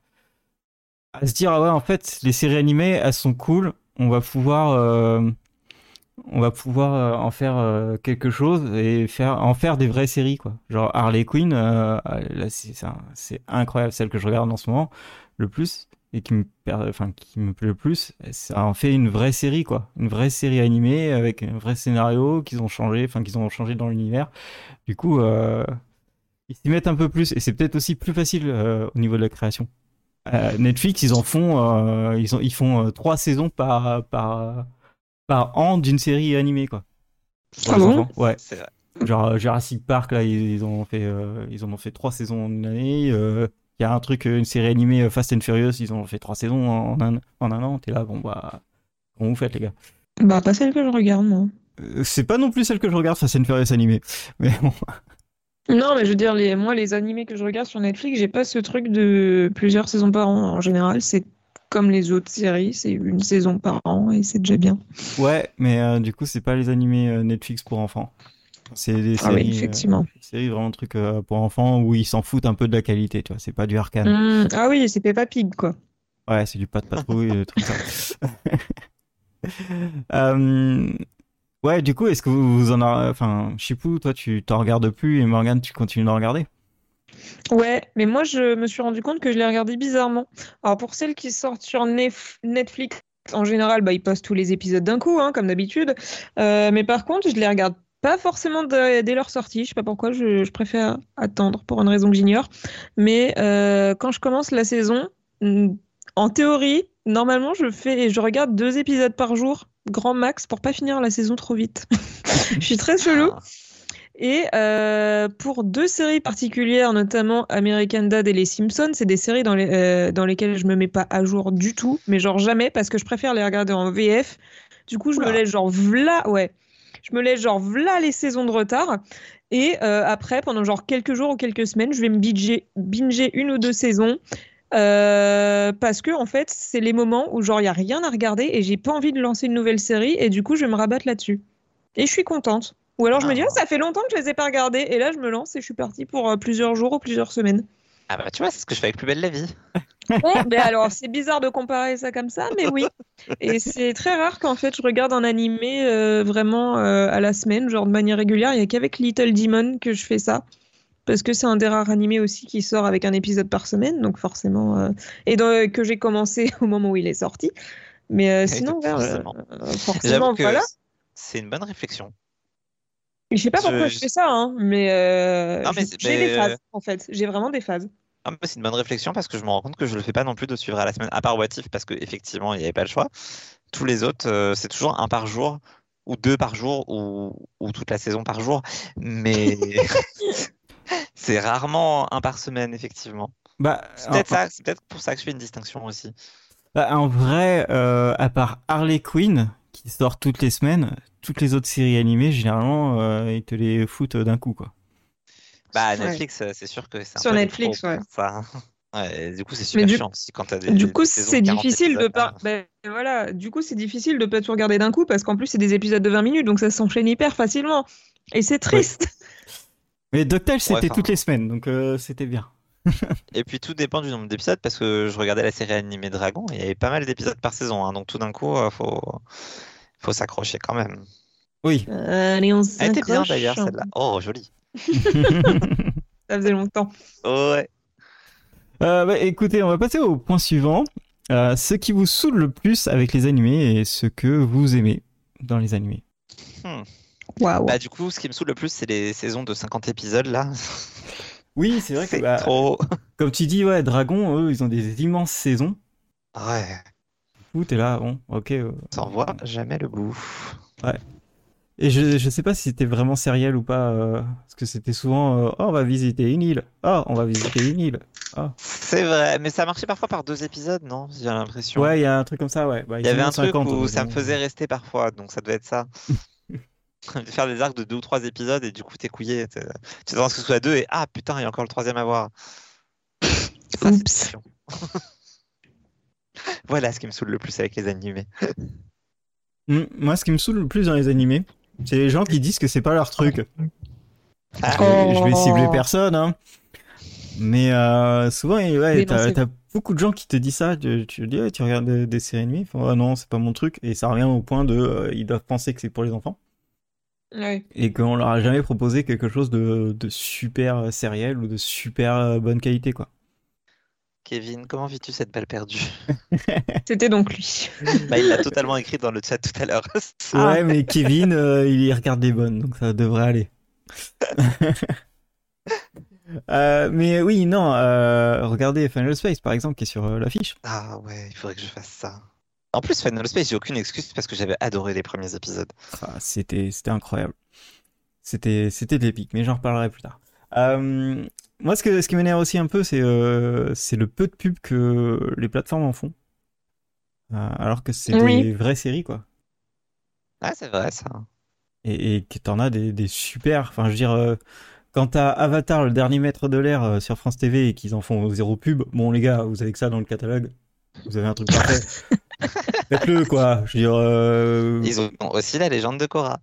à se dire ah ouais, en fait, les séries animées, elles sont cool. On va pouvoir, euh, on va pouvoir euh, en faire euh, quelque chose et faire en faire des vraies séries quoi. Genre Harley Quinn, euh, là, c'est incroyable, celle que je regarde en ce moment le plus et qui me enfin qui me plaît le plus, ça en fait une vraie série quoi, une vraie série animée avec un vrai scénario qu'ils ont changé, enfin qu'ils ont changé dans l'univers. Du coup, ils s'y mettent un peu plus et c'est peut-être aussi plus facile au niveau de la création. Euh, Netflix, ils en font, euh, ils, ont, ils font euh, trois saisons par par par an d'une série animée quoi. Pour Ah les bon? enfants. Ouais. C'est vrai. Genre euh, Jurassic Park, là, ils, ils ont fait, euh, ils en ont fait trois saisons en une année. euh, Il y a un truc, une série animée Fast and Furious, ils ont fait trois saisons en un, en un an. T'es là, bon bah, comment vous faites les gars? Bah pas celle que je regarde moi. C'est pas non plus celle que je regarde, Fast and Furious animé. Mais bon, Non mais je veux dire les moi les animés que je regarde sur Netflix, j'ai pas ce truc de plusieurs saisons par an. En général, c'est comme les autres séries, c'est une saison par an et c'est déjà bien. ouais, mais euh, du coup, c'est pas les animés euh, Netflix pour enfants. C'est des Ah oui, séries, effectivement. euh, séries vraiment trucs euh, pour enfants où ils s'en foutent un peu de la qualité, tu vois. C'est pas du arcane. Hum, Ah oui, c'est Peppa Pig quoi. Ouais, c'est du pas de patrouille, des trucs comme ça. Euh, Ouais, du coup, est-ce que vous, vous en avez... Enfin, Chipou, toi, tu t'en regardes plus et Morgane, tu continues d'en regarder? Ouais, mais moi je me suis rendu compte que je l'ai regardé bizarrement. Alors pour celles qui sortent sur Netflix, en général, bah, ils postent tous les épisodes d'un coup, hein, comme d'habitude. Euh, mais par contre, je les regarde pas forcément dès leur sortie. Je sais pas pourquoi, je, préfère attendre pour une raison que j'ignore. Mais euh, quand je commence la saison, mm, en théorie, normalement, je fais, je regarde deux épisodes par jour, grand max, pour pas finir la saison trop vite. Je suis très chelou. Ah. Et euh, pour deux séries particulières, notamment American Dad et Les Simpsons, c'est des séries dans, les, euh, dans lesquelles je me mets pas à jour du tout, mais genre jamais, parce que je préfère les regarder en VF. Du coup, je me laisse genre v'là, ouais, je me laisse genre v'là les saisons de retard. Et euh, après, pendant genre quelques jours ou quelques semaines, je vais me binger, binger une ou deux saisons. Euh, parce que en fait, c'est les moments où genre il y a rien à regarder et j'ai pas envie de lancer une nouvelle série et du coup, je vais me rabattre là-dessus. Et je suis contente. Ou alors je me dis, Ah. ah, ça fait longtemps que je les ai pas regardés. Et là, je me lance et je suis partie pour euh, plusieurs jours ou plusieurs semaines. Ah bah tu vois, c'est ce que je fais avec Plus Belle la Vie. Ouais, mais alors, c'est bizarre de comparer ça comme ça, mais oui. Et c'est très rare qu'en fait, je regarde un animé euh, vraiment euh, à la semaine, genre de manière régulière. Il n'y a qu'avec Little Demon que je fais ça. Parce que c'est un des rares animés aussi qui sort avec un épisode par semaine, donc forcément. euh, Et dans- que j'ai commencé au moment où il est sorti. Mais euh, sinon, ouais, euh, forcément. euh, voilà. c'est une bonne réflexion. Je sais pas pourquoi Je- fais ça, hein, mais, euh, j'ai des euh, phases, en fait. J'ai vraiment des phases. Ah, c'est une bonne réflexion parce que je me rends compte que je le fais pas non plus de suivre à la semaine, à part What If, parce qu'effectivement, il n'y avait pas le choix. Tous les autres, euh, c'est toujours un par jour, ou deux par jour, ou, ou toute la saison par jour. Mais c'est rarement un par semaine, effectivement. Bah, C'est peut-être en, pour ça que je fais une distinction aussi. bah, en vrai, euh, à part Harley Quinn, qui sort toutes les semaines, toutes les autres séries animées, généralement, euh, ils te les foutent d'un coup, quoi. Bah. Netflix, euh, c'est sûr que c'est un Sur Netflix, ouais. Ça. Ouais, et du coup, c'est super du- chiant aussi quand t'as des, Du coup, c'est de 40 difficile de pas. ben, voilà. Du coup, c'est difficile de pas tout regarder d'un coup parce qu'en plus, c'est des épisodes de 20 minutes, donc ça s'enchaîne hyper facilement. Et c'est triste. Mais Doctel, c'était enfin. toutes les semaines, donc euh, c'était bien. Et puis tout dépend du nombre d'épisodes parce que je regardais la série animée Dragon et il y avait pas mal d'épisodes par saison. hein, donc tout d'un coup, euh, faut, faut s'accrocher quand même. Oui. Allez, on Elle était bien d'ailleurs celle-là. Oh, jolie. Ça faisait longtemps. Ouais. Euh, bah, écoutez, on va passer au point suivant. Euh, ce qui vous saoule le plus avec les animés et ce que vous aimez dans les animés. Waouh. Bah du coup, ce qui me saoule le plus, c'est les saisons de 50 épisodes là. Oui, c'est vrai que C'est bah, trop. comme tu dis, ouais, Dragon, eux, ils ont des immenses saisons. Ouais. Coup, t'es là, bon, ok. euh. T'en vois jamais le bout. Et je, je sais pas si c'était vraiment sériel ou pas, euh, parce que c'était souvent, euh, oh, on va visiter une île. Oh, on va visiter une île. C'est vrai, mais ça marchait parfois par deux épisodes, non? J'ai l'impression. Ouais, il y a un truc comme ça, ouais. Bah, Il y avait un truc 50, où ça me faisait rester parfois, donc ça devait être ça. Faire des arcs de deux ou trois épisodes et du coup t'es couillé. Tu t'attends que ce soit deux et ah putain, il y a encore le troisième à voir. Ça, Oups. Voilà ce qui me saoule le plus avec les animés. Hmm, moi, ce qui me saoule le plus dans les animés, c'est les gens qui disent que c'est pas leur truc. Ah, Oh. Je vais cibler personne, hein. Mais euh, souvent, ouais, t'as beaucoup de gens qui te disent ça. Tu, tu dis, Ouais, tu regardes des, des séries font, ah non, c'est pas mon truc. Et ça revient au point de, euh, ils doivent penser que c'est pour les enfants. Et qu'on leur a jamais proposé quelque chose de, de super sériel ou de super euh, bonne qualité, quoi. Kevin, comment vis-tu cette balle perdue? C'était donc lui. Bah, il l'a totalement écrit dans le chat tout à l'heure. Ah. Ouais, mais Kevin, euh, il y regarde des bonnes, donc ça devrait aller. Euh, mais oui, non, euh, regardez Final Space par exemple qui est sur euh, l'affiche. Ah ouais, il faudrait que je fasse ça. En plus, Final Space, j'ai aucune excuse parce que j'avais adoré les premiers épisodes. Ah, c'était c'était incroyable. C'était c'était de l'épique, mais j'en reparlerai plus tard. Euh, moi, ce que ce qui m'énerve aussi un peu, c'est euh, c'est le peu de pub que les plateformes en font. Euh, alors que c'est Oui. des vraies séries quoi. Ah, c'est vrai ça. Et, et que t'en as des, des super. Enfin, je veux dire, euh, quand t'as Avatar, le dernier maître de l'air euh, sur France TV et qu'ils en font zéro pub, bon les gars, vous avez que ça dans le catalogue. Vous avez un truc parfait. Faites-le quoi. Je veux dire. euh, Ils ont aussi la légende de Korra.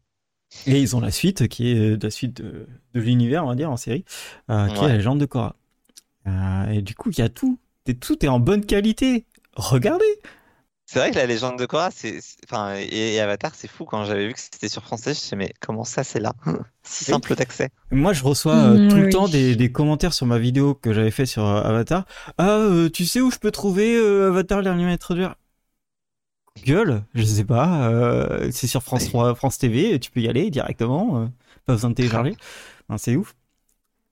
Et ils ont la suite qui est la suite de, de l'univers, on va dire, en série, euh, qui est la légende de Korra. Euh, et du coup, il y a tout. Et tout est en bonne qualité. Regardez. C'est vrai que la légende de Korra, c'est, c'est- enfin, et, et Avatar, c'est fou. Quand j'avais vu que c'était sur français, je me suis dit, mais comment ça, c'est là? Si simple d'accès. Moi, je reçois euh, Mm, tout le oui. temps des, des commentaires sur ma vidéo que j'avais fait sur euh, Avatar. Ah, euh, tu sais où je peux trouver euh, Avatar l'anime introduire Gueule, je sais pas. euh, c'est sur France Oui. 3, France TV. Tu peux y aller directement. euh, pas besoin de télécharger. C'est ouf.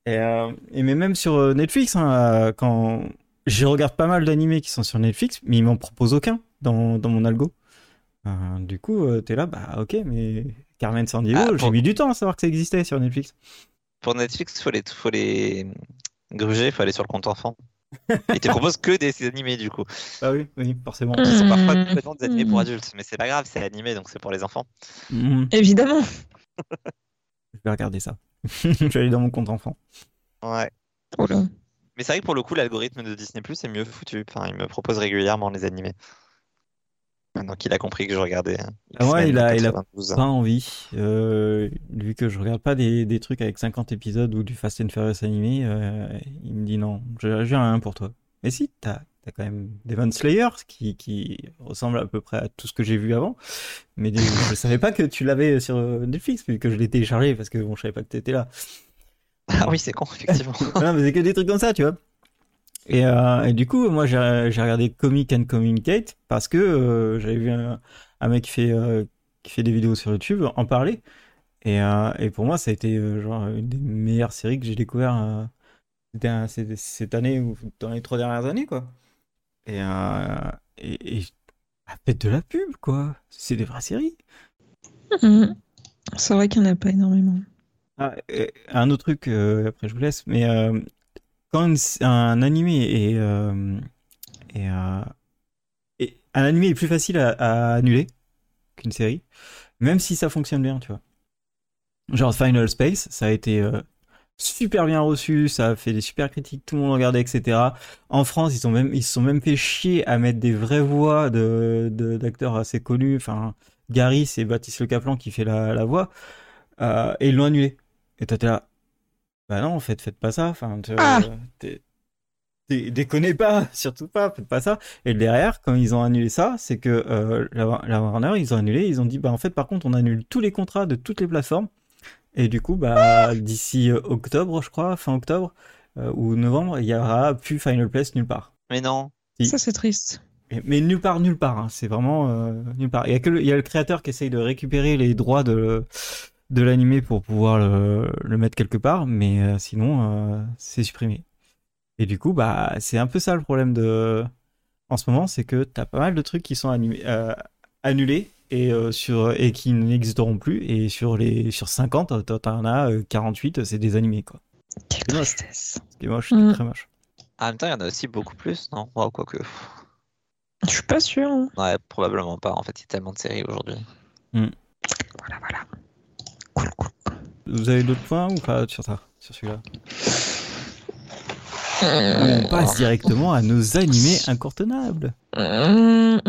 Et, euh, et mais même sur Netflix, hein, quand je regarde pas mal d'animés qui sont sur Netflix, mais ils m'en proposent aucun dans, dans mon algo. Du coup, t'es là, bah ok, mais Carmen Sandiego, Ah, j'ai mis du temps à savoir que ça existait sur Netflix. Pour Netflix, faut les, faut les gruger, faut aller sur le compte enfant. Ils te proposent que des animés, du coup. Ah oui, oui, forcément. Qui sont parfois Mm. complètement des animés pour Mm. adultes. Mais c'est pas grave, c'est animé, donc c'est pour les enfants. Mhm. Évidemment. Je vais regarder ça. je vais aller dans mon compte enfant. Ouais. Oh. Mais c'est vrai que pour le coup, l'algorithme de Disney Plus est mieux foutu. Enfin, il me propose régulièrement les animés. Maintenant qu'il a compris que je regardais. hein, Ah ouais, il a- il a 92. Pas envie. Euh, vu que je regarde pas des, des trucs avec 50 épisodes ou du Fast and Furious animé, euh, il me dit non, j'ai j'ai rien pour toi. Mais si, t'as as quand même Demon Slayer qui, qui ressemble à peu près à tout ce que j'ai vu avant. Mais des- je savais pas que tu l'avais sur Netflix, vu que je l'ai téléchargé parce que bon, je savais pas que t'étais là. Ah oui, c'est con, effectivement. non, mais c'est que des trucs comme ça, tu vois. Et, euh, et du coup, moi, j'ai regardé Comic and Communicate parce que euh, j'avais vu un, un mec qui fait, euh, qui fait des vidéos sur YouTube en parler. Et, et pour moi, ça a été genre une des meilleures séries que j'ai découvert cette année ou dans les trois dernières années, quoi. Et, et, et bah, faites de la pub, quoi. C'est des vraies séries. C'est vrai qu'il n'y en a pas énormément. Ah, un autre truc, après je vous laisse, mais quand un animé est, euh, euh, est- un animé est plus facile à, annuler qu'une série, même si ça fonctionne bien, tu vois. Genre Final Space, ça a été euh, super bien reçu, ça a fait des super critiques, tout le monde regardait, etc. En France, ils sont même, ils se sont même fait chier à mettre des vraies voix de, d'acteurs assez connus. Enfin, Gary, c'est Baptiste Le Caplan qui fait la, la voix, et ils l'ont annulé. Et t'es là. Bah non, en fait, faites pas ça. Enfin, Ah. t'es- t'es- déconnez pas, surtout pas, faites pas ça. Et derrière, quand ils ont annulé ça, c'est que euh, la, la Warner, ils ont annulé, ils ont dit, bah en fait, par contre, on annule tous les contrats de toutes les plateformes. Et du coup, bah d'ici euh, octobre, je crois, fin octobre euh, ou novembre, il y aura plus Final Place nulle part. Mais non. Si. Ça, c'est triste. Mais nulle part, nulle part. hein. C'est vraiment euh, nulle part. Il y a que le, il y a le créateur qui essaye de récupérer les droits de de l'animé pour pouvoir le, le mettre quelque part, mais euh, sinon euh, c'est supprimé. Et du coup, bah c'est un peu ça le problème de en ce moment, c'est que t'as pas mal de trucs qui sont animés, euh, annulés et euh, sur et qui n'existeront plus. Et sur les sur 50, t'en- as euh, 48, c'est des animés quoi. Quelle C'est moche. tristesse. Ce qui est moche, Mm. très moche. En même temps, il y en a aussi beaucoup plus, non? Wow, quoique. Je suis pas sûre. hein. Ouais, probablement pas. En fait, il y a tellement de séries aujourd'hui. Voilà, voilà. Vous avez d'autres points ou pas sur ça, sur celui-là On passe directement à nos animés incontournables. Hum.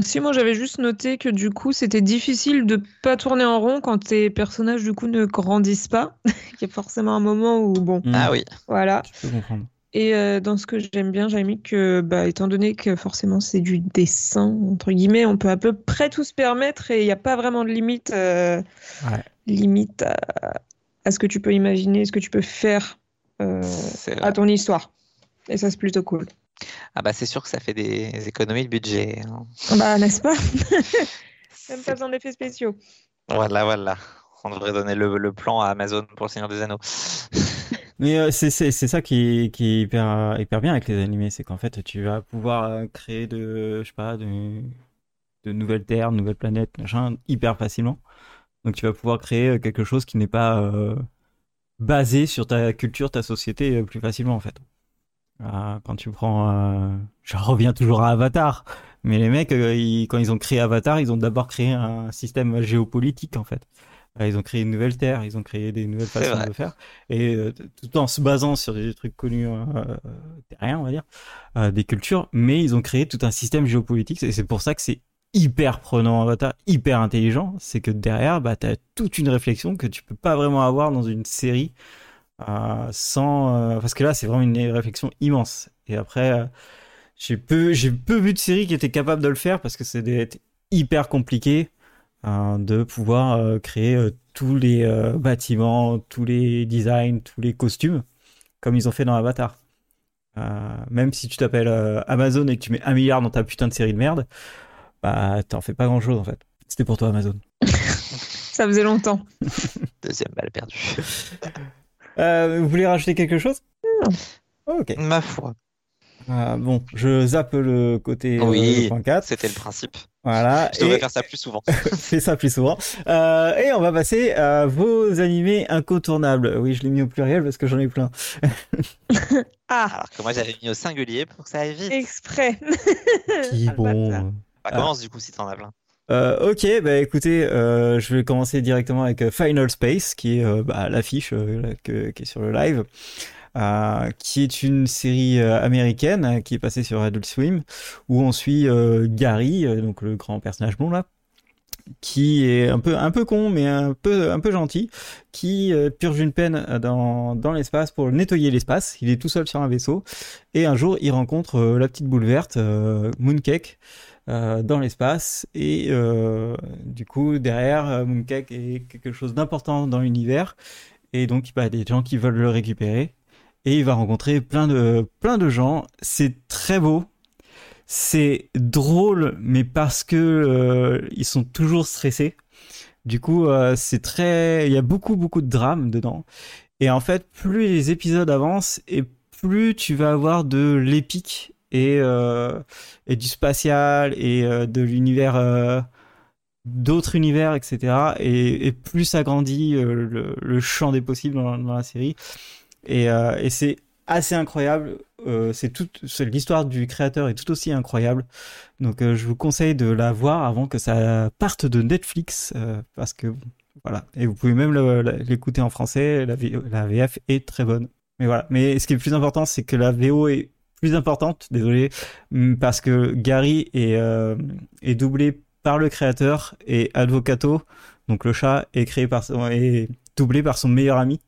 Si moi j'avais juste noté que du coup c'était difficile de pas tourner en rond quand tes personnages du coup ne grandissent pas. Il y a forcément un moment où bon. Ah oui. voilà. Je peux comprendre. Et euh, dans ce que j'aime bien, j'ai mis que bah, étant donné que forcément c'est du dessin entre guillemets, on peut à peu près tout se permettre et il n'y a pas vraiment de limite euh, Ouais. limite à, à ce que tu peux imaginer, ce que tu peux faire euh, à ton histoire. Et ça c'est plutôt cool. Ah bah c'est sûr que ça fait des économies de budget. hein. Bah n'est-ce pas? Même pas besoin d'effets spéciaux. Voilà, voilà. On devrait donner le, le plan à Amazon pour le Seigneur des Anneaux. Mais euh, c'est ça qui qui est hyper hyper bien avec les animés, c'est qu'en fait tu vas pouvoir euh, créer de je sais pas de, de nouvelles terres, de nouvelles planètes, machin, hyper facilement. Donc tu vas pouvoir créer euh, quelque chose qui n'est pas euh, basé sur ta culture, ta société euh, plus facilement en fait. Euh, quand tu prends, euh, je reviens toujours à Avatar, mais les mecs euh, ils- quand ils ont créé Avatar, ils ont d'abord créé un système géopolitique en fait. Euh, Ils ont créé une nouvelle terre, ils ont créé des nouvelles façons vrai. de faire, et euh, tout en se basant sur des trucs connus euh, terriens, on va dire, euh, des cultures, mais ils ont créé tout un système géopolitique, et c'est pour ça que c'est hyper prenant Avatar, hyper intelligent, c'est que derrière, bah, t'as toute une réflexion que tu peux pas vraiment avoir dans une série euh, sans, parce que là, c'est vraiment une réflexion immense. Et après, j'ai peu, peu vu de séries qui étaient capables de le faire parce que c'est hyper compliqué euh, de pouvoir euh, créer euh, tous les euh, bâtiments, tous les designs, tous les costumes comme ils ont fait dans Avatar. Euh, même si tu t'appelles euh, Amazon et que tu mets un milliard dans ta putain de série de merde, bah t'en fais pas grand chose en fait. C'était pour toi Amazon. Ça faisait longtemps. Deuxième balle perdue. Euh, vous voulez rajouter quelque chose? Ok. Ma foi, Euh, bon, je zappe le côté Oui. le point 4. c'était le principe. Voilà. Je devrais Et faire ça plus souvent. fais ça plus souvent. Euh, et on va passer à vos animés incontournables. Oui, je l'ai mis au pluriel parce que j'en ai plein. Ah, Alors que moi j'avais mis au singulier pour que ça aille vite. exprès. Qui Ah, bon. Bah, commence du coup si t'en as plein. Euh, ok, bah écoutez, euh, je vais commencer directement avec euh, Final Space, qui est euh, bah, l'affiche euh, qui est sur le live, euh, qui est une série euh, américaine euh, qui est passée sur Adult Swim, où on suit euh, Gary, euh, donc le grand personnage blond là, qui est un peu un peu con mais un peu un peu gentil, qui euh, purge une peine dans dans l'espace pour nettoyer l'espace. Il est tout seul sur un vaisseau. Et un jour il rencontre euh, la petite boule verte euh, Mooncake euh, dans l'espace. Et euh, du coup derrière euh, Mooncake est quelque chose d'important dans l'univers. Et donc bah, des gens qui veulent le récupérer et il va rencontrer plein de plein de gens. C'est très beau. C'est drôle mais parce que euh, ils sont toujours stressés. Du coup euh, c'est très il y a beaucoup beaucoup de drame dedans. Et en fait plus les épisodes avancent et plus tu vas avoir de l'épique et euh, et du spatial et de l'univers d'autres univers etc et, plus ça grandit le, champ des possibles dans la série et, euh, et c'est assez incroyable euh, c'est l'histoire du créateur est tout aussi incroyable. Donc euh, je vous conseille de la voir avant que ça parte de Netflix parce que voilà. Et vous pouvez même l'écouter en français la, VF est très bonne. Mais voilà. Mais ce qui est le plus important c'est que la VO est plus importante désolé hum, parce que Gary est, doublé par le créateur et Advocato, donc le chat, est créé par est doublé par son meilleur ami.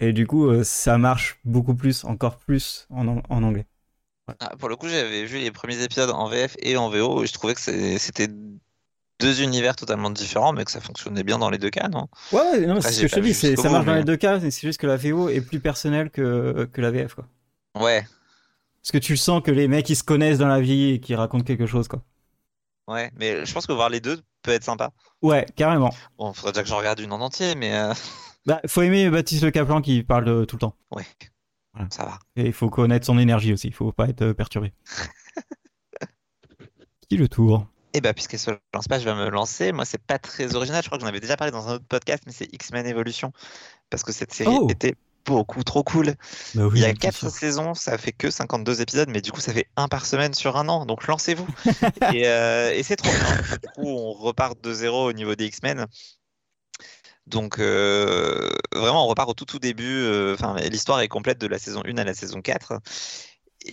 Et du coup, euh, ça marche beaucoup plus, encore plus en, ang- en anglais. Ah, pour le coup, j'avais vu les premiers épisodes en VF et en VO et je trouvais que c'était deux univers totalement différents, mais que ça fonctionnait bien dans les deux cas, non? Ouais, non, c'est ce que je te dis, ça marche dans les deux cas, mais c'est juste que la VO est plus personnelle que, que la VF, quoi. Ouais, Parce que tu sens que les mecs, ils se connaissent dans la vie et qu'ils racontent quelque chose, quoi. ouais, mais je pense que voir les deux peut être sympa. Ouais, carrément. Bon, faudrait déjà que j'en regarde une en entier, mais euh, Bah, faut aimer Baptiste Le Caplan qui parle euh, tout le temps. ouais, Voilà. ça va. Et il faut connaître son énergie aussi, il faut pas être euh, perturbé. qui le tour Et bah, puisqu'elle se lance pas, je vais me lancer. Moi, c'est pas très original. Je crois que j'en avais déjà parlé dans un autre podcast, mais c'est X-Men Evolution. Parce que cette série Oh. était beaucoup trop cool. Bah oui, Il y a quatre saisons, ça fait que 52 épisodes, mais du coup, ça fait un par semaine sur un an. Donc, lancez-vous. et euh, et c'est trop bien. Du coup, on repart de zéro au niveau des X-Men. Donc, euh, vraiment, on repart au tout, tout début. euh, Enfin, l'histoire est complète de la saison 1 à la saison 4.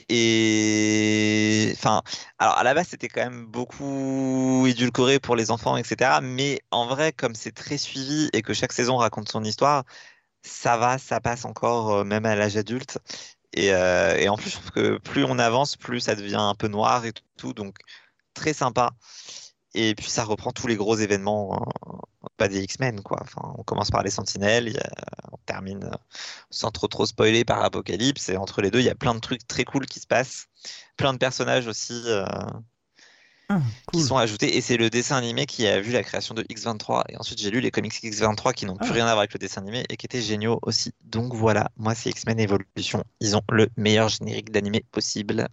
Et enfin, alors à la base, c'était quand même beaucoup édulcoré pour les enfants, etc. Mais en vrai, comme c'est très suivi et que chaque saison raconte son histoire, ça va, ça passe encore, euh, même à l'âge adulte. Et, et en plus, je trouve que plus on avance, plus ça devient un peu noir et tout. Donc, très sympa. Et puis, ça reprend tous les gros événements, pas des X-Men, quoi. Enfin, on commence par les Sentinelles, a- on termine sans trop trop spoiler par Apocalypse. Et entre les deux, il y a plein de trucs très cool qui se passent. Plein de personnages aussi euh, Ah, qui sont ajoutés. Et c'est le dessin animé qui a vu la création de X23. Et ensuite, j'ai lu les comics X23 qui n'ont plus Ah. rien à voir avec le dessin animé et qui étaient géniaux aussi. Donc voilà, moi, c'est X-Men Evolution. Ils ont le meilleur générique d'animé possible.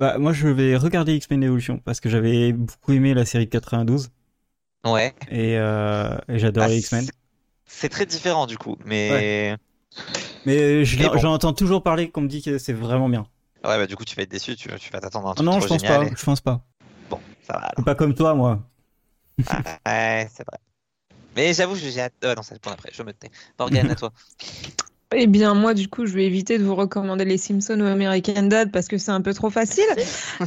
Bah, moi, je vais regarder X-Men Evolution parce que j'avais beaucoup aimé la série de 92 Ouais. et, euh, et j'adorais Ah, X-Men. c'est- très différent du coup, mais Mais je Mais bon. j'en entends toujours parler qu'on me dit que c'est vraiment bien. ouais, bah du coup tu vas être déçu, tu, tu vas t'attendre à un Ah truc non, trop je pense pas. et- Je pense pas. Bon, ça va alors. Pas comme toi, moi. Ah, ouais, c'est vrai. Mais j'avoue, j'ai hâte. Euh, non, ça c'est pour après, je me tais. Morgane, à toi. Eh bien, moi, du coup, je vais éviter de vous recommander les Simpsons ou American Dad parce que c'est un peu trop facile.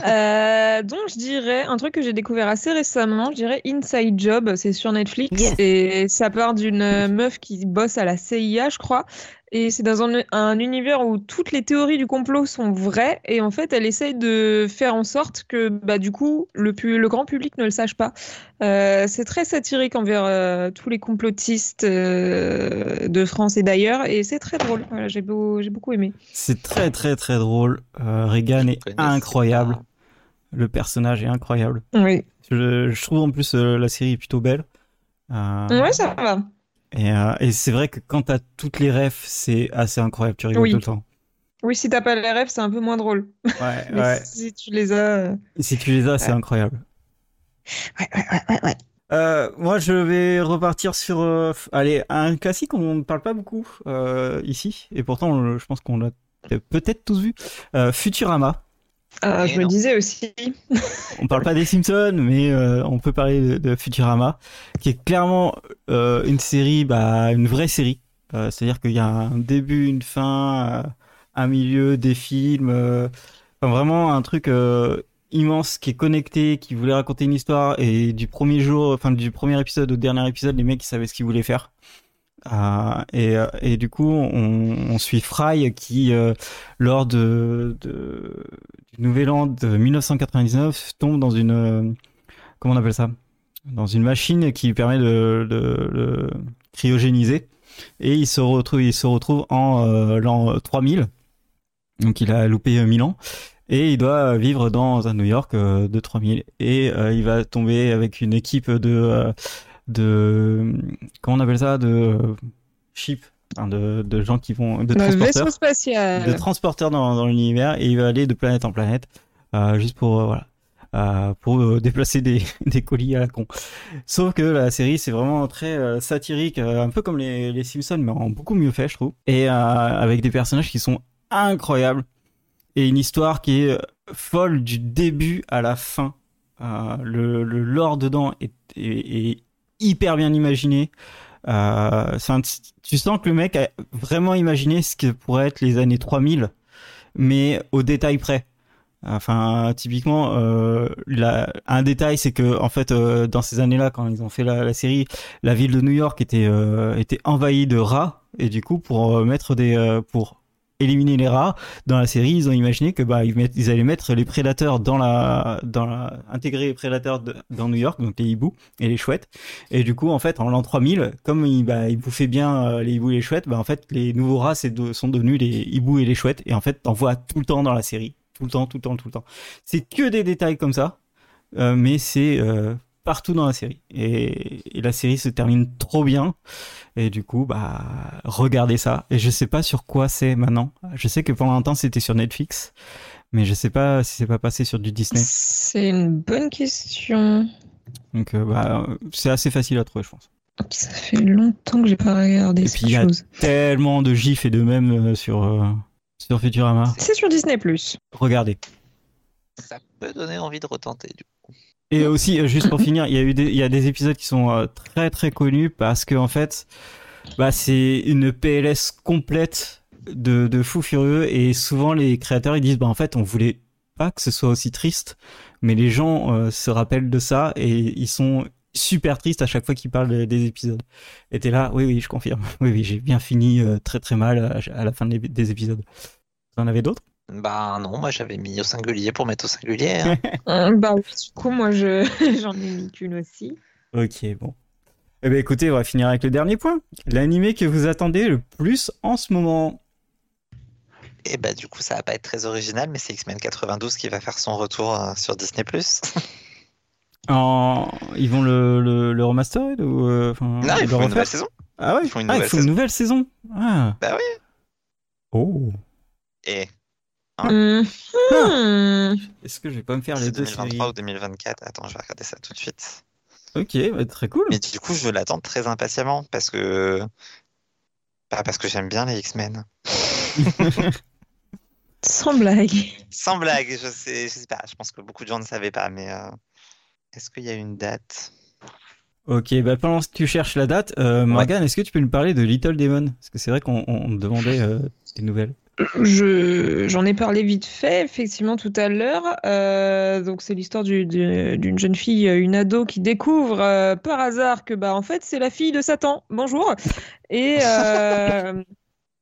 Euh, donc, je dirais un truc que j'ai découvert assez récemment. Je dirais Inside Job. C'est sur Netflix Yes. et ça part d'une meuf qui bosse à la CIA, je crois. Et c'est dans un, un univers où toutes les théories du complot sont vraies. Et en fait, elle essaye de faire en sorte que, bah, du coup, le, pu- le grand public ne le sache pas. Euh, c'est très satirique envers euh, tous les complotistes euh, de France et d'ailleurs. Et c'est très drôle. Voilà, j'ai beau- j'ai beaucoup aimé. C'est très très très drôle. Euh, Reagan est incroyable. Le personnage est incroyable. Oui. Je, je trouve en plus euh, la série est plutôt belle. Euh, Ouais, ça va. Et, euh, et c'est vrai que quand t'as toutes les refs, c'est assez incroyable. Tu rigoles Oui. tout le temps. Oui, si t'as pas les rêves, c'est un peu moins drôle. Ouais, Mais ouais. si tu les as. euh, Si tu les as, c'est Ouais. incroyable. Ouais, ouais, ouais, ouais, ouais. Euh, moi, je vais repartir sur, euh, allez, un classique on ne parle pas beaucoup euh, ici, et pourtant, je pense qu'on l'a peut-être tous vu. Futurama. Et je me disais aussi. On parle pas des Simpsons, mais euh, on peut parler de, de Futurama, qui est clairement euh, une série, bah, une vraie série. Euh, C'est-à-dire qu'il y a un début, une fin, euh, un milieu, des films. euh, enfin, vraiment un truc euh, immense qui est connecté, qui voulait raconter une histoire. Et du premier jour, enfin du premier épisode au dernier épisode, les mecs ils savaient ce qu'ils voulaient faire. Euh, et, euh, et du coup, on, suit Fry qui, euh, lors du Nouvel An de 1999, tombe dans une comment on appelle ça? Dans une machine qui lui permet de, le cryogéniser. Et il se retrouve, il se retrouve en l'an 3000. Donc il a loupé euh, 1000 ans. Et il doit vivre dans un New York de 3000. Et il va tomber avec une équipe de, de comment on appelle ça De ship, de, de gens qui vont, de transporteurs spatial. de transporteur dans, dans l'univers et il va aller de planète en planète euh, juste pour euh, voilà euh, pour déplacer des, des colis à la con. Sauf que la série c'est vraiment très satirique, un peu comme les, les Simpsons mais en beaucoup mieux fait je trouve et avec des personnages qui sont incroyables et une histoire qui est folle du début à la fin. Euh, le, le lore dedans est, est, est hyper bien imaginé. Euh, tu sens que le mec a vraiment imaginé ce que pourrait être les années 3000, mais au détail près. Enfin, typiquement, euh, un détail, c'est que en fait, euh, dans ces années-là, quand ils ont fait la, la série, la ville de New York était euh, était envahie de rats, et du coup, pour euh, mettre des euh, pour éliminer les rats dans la série, ils ont imaginé que bah ils, ils allaient mettre les prédateurs dans la dans la intégrer les prédateurs dans New York, donc les hiboux et les chouettes. Et du coup, en fait, en l'an 3000, comme ils, bah, ils bouffaient bien euh, les hiboux et les chouettes, bah, en fait, les nouveaux rats de- sont devenus les hiboux et les chouettes. Et en fait, t'en vois tout le temps dans la série. Tout le temps, tout le temps, tout le temps. C'est que des détails comme ça, euh, mais c'est euh, partout dans la série. Et, et la série se termine trop bien. Et du coup, bah, regardez ça. Et je sais pas sur quoi c'est maintenant. Je sais que pendant un temps, c'était sur Netflix. Mais je sais pas si c'est pas passé sur du Disney. C'est une bonne question. Donc, euh, bah, c'est assez facile à trouver, je pense. Ça fait longtemps que j'ai pas regardé Et cette puis, il y a- tellement de gifs et de mèmes euh, sur, euh, sur Futurama. C'est sur Disney+. Regardez. Ça peut donner envie de retenter. Du coup. Et aussi, euh, juste pour finir, il y a eu des, il y a des épisodes qui sont euh, très très connus parce que en fait, bah, c'est une PLS complète de, de fous furieux et souvent les créateurs ils disent bah en fait on voulait pas que ce soit aussi triste, mais les gens euh, se rappellent de ça et ils sont super tristes à chaque fois qu'ils parlent de- des épisodes. Et t'es là, oui oui je confirme, oui oui j'ai bien fini euh, très très mal à, à la fin des, des épisodes. Vous en avez d'autres? Bah non, moi j'avais mis au singulier pour mettre au singulier. hein. Euh, bah du coup, moi, je j'en ai mis qu'une aussi. Ok, bon. Eh ben écoutez, on va finir avec le dernier point. L'animé que vous attendez le plus en ce moment. Et bah du coup ça va pas être très original, mais c'est X-Men 92 qui va faire son retour euh, sur Disney+. En... Ils vont le, le, le remaster ou euh, non, ils font une nouvelle saison. Ah ouais, ils font une ah, nouvelle ils font une saison. nouvelle saison. Ah. Bah oui. Oh. Et Hum. Est-ce que je vais pas me faire les deux 2023 séries ou 2024. Attends, je vais regarder ça tout de suite. Ok, bah, très cool. Mais du coup, je l'attends très impatiemment parce que bah, parce que j'aime bien les X-Men. Sans blague. Sans blague, je sais, je sais pas. Je pense que beaucoup de gens ne savaient pas, mais euh, est-ce qu'il y a une date? Ok, bah pendant que tu cherches la date, euh, Morgane, est-ce que tu peux nous parler de Little Demon? Parce que c'est vrai qu'on on me demandait euh, des nouvelles. Je, j'en ai parlé vite fait, effectivement, tout à l'heure. Euh, donc, c'est l'histoire du- du- d'une jeune fille, une ado, qui découvre euh, par hasard que, bah, en fait, c'est la fille de Satan. Bonjour. Et, euh,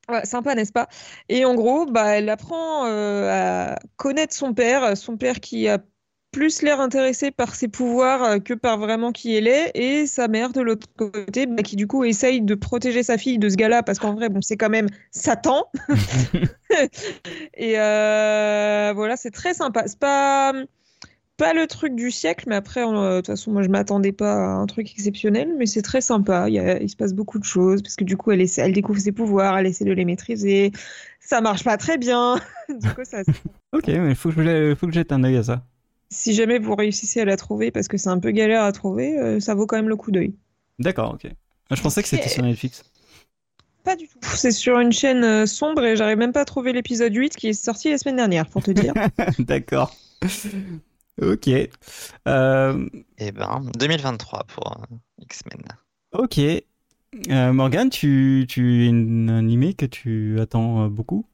Ouais, sympa, n'est-ce pas? Et en gros, bah, elle apprend euh, à connaître son père, son père qui a plus l'air intéressé par ses pouvoirs euh, que par vraiment qui elle est, et sa mère de l'autre côté, bah, qui du coup essaye de protéger sa fille de ce gars-là, parce qu'en vrai, bon, c'est quand même Satan. et euh, voilà, c'est très sympa. C'est pas pas le truc du siècle, mais après, euh, de toute façon, moi, je m'attendais pas à un truc exceptionnel, mais c'est très sympa. Il, y a- il se passe beaucoup de choses, parce que du coup, elle, essaie- elle découvre ses pouvoirs, elle essaie de les maîtriser. Ça marche pas très bien. Du coup, ça, Ok, mais il faut que je jette un œil à ça. Si jamais vous réussissez à la trouver, parce que c'est un peu galère à trouver, euh, ça vaut quand même le coup d'œil. D'accord, ok. Ah, Je pensais que c'était sur Netflix. Pas du tout. C'est sur une chaîne euh, sombre et j'arrive même pas à trouver l'épisode 8 qui est sorti la semaine dernière, pour te dire. D'accord. Ok. Euh, Eh ben, 2023 pour euh, X-Men. ok. Euh, Morgane, tu, tu es une animé que tu attends beaucoup?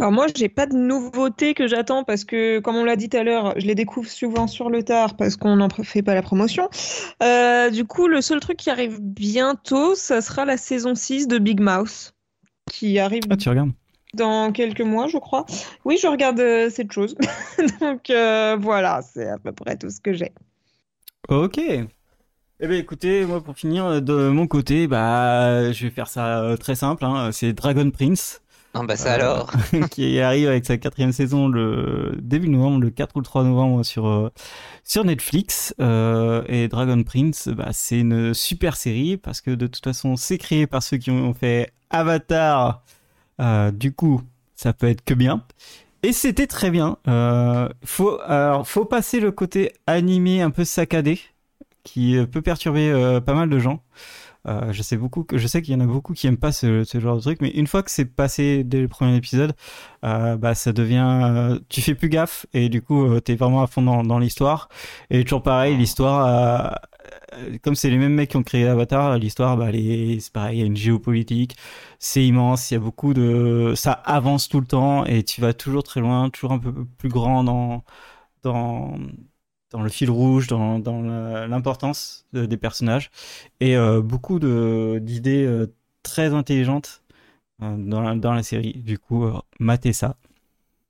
Alors moi, j'ai pas de nouveautés que j'attends parce que, comme on l'a dit tout à l'heure, je les découvre souvent sur le tard parce qu'on n'en fait pas la promotion. Euh, du coup, le seul truc qui arrive bientôt, ça sera la saison 6 de Big Mouth, qui arrive Ah, tu regardes? dans quelques mois, je crois. Oui, je regarde euh, cette chose. Donc euh, voilà, c'est à peu près tout ce que j'ai. Ok. Eh bien, écoutez, moi, pour finir, de mon côté, bah, je vais faire ça très simple. Hein. C'est Dragon Prince. Ah bah ça Euh, alors. qui arrive avec sa quatrième saison le début novembre, le 4 ou le 3 novembre sur, euh, sur Netflix. Euh, et Dragon Prince, bah, c'est une super série parce que de toute façon, c'est créé par ceux qui ont fait Avatar. Euh, du coup, ça peut être que bien. Et c'était très bien. Euh, faut, alors, faut passer le côté animé un peu saccadé qui peut perturber pas mal de gens. Euh, je sais beaucoup je sais qu'il y en a beaucoup qui aiment pas ce, genre de truc, mais une fois que c'est passé dès le premier épisode, euh, bah ça devient, euh, tu fais plus gaffe et du coup euh, t'es vraiment à fond dans, dans l'histoire. Et toujours pareil, l'histoire, comme c'est les mêmes mecs qui ont créé Avatar, l'histoire, bah c'est pareil, il y a une géopolitique, c'est immense, il y a beaucoup de, ça avance tout le temps et tu vas toujours très loin, toujours un peu plus grand dans dans dans le fil rouge, dans, l'importance de- des personnages et euh, beaucoup d'idées euh, très intelligentes euh, dans la, dans la série. Du coup, euh, matez ça.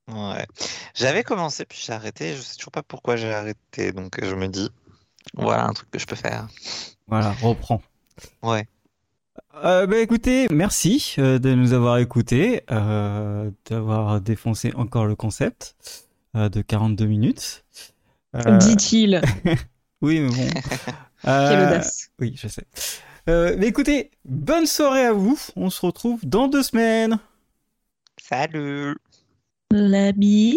Ouais. J'avais commencé puis j'ai arrêté. Je sais toujours pas pourquoi j'ai arrêté. Donc je me dis, voilà un truc que je peux faire. Voilà, reprends. Ouais. Euh, bah écoutez, merci euh, de nous avoir écoutés, euh, d'avoir défoncé encore le concept de 42 minutes. Euh, Dit-il. oui, mais bon. Quelle Euh, audace. Oui, je sais. Euh, mais écoutez, bonne soirée à vous. On se retrouve dans deux semaines. Salut. La bise.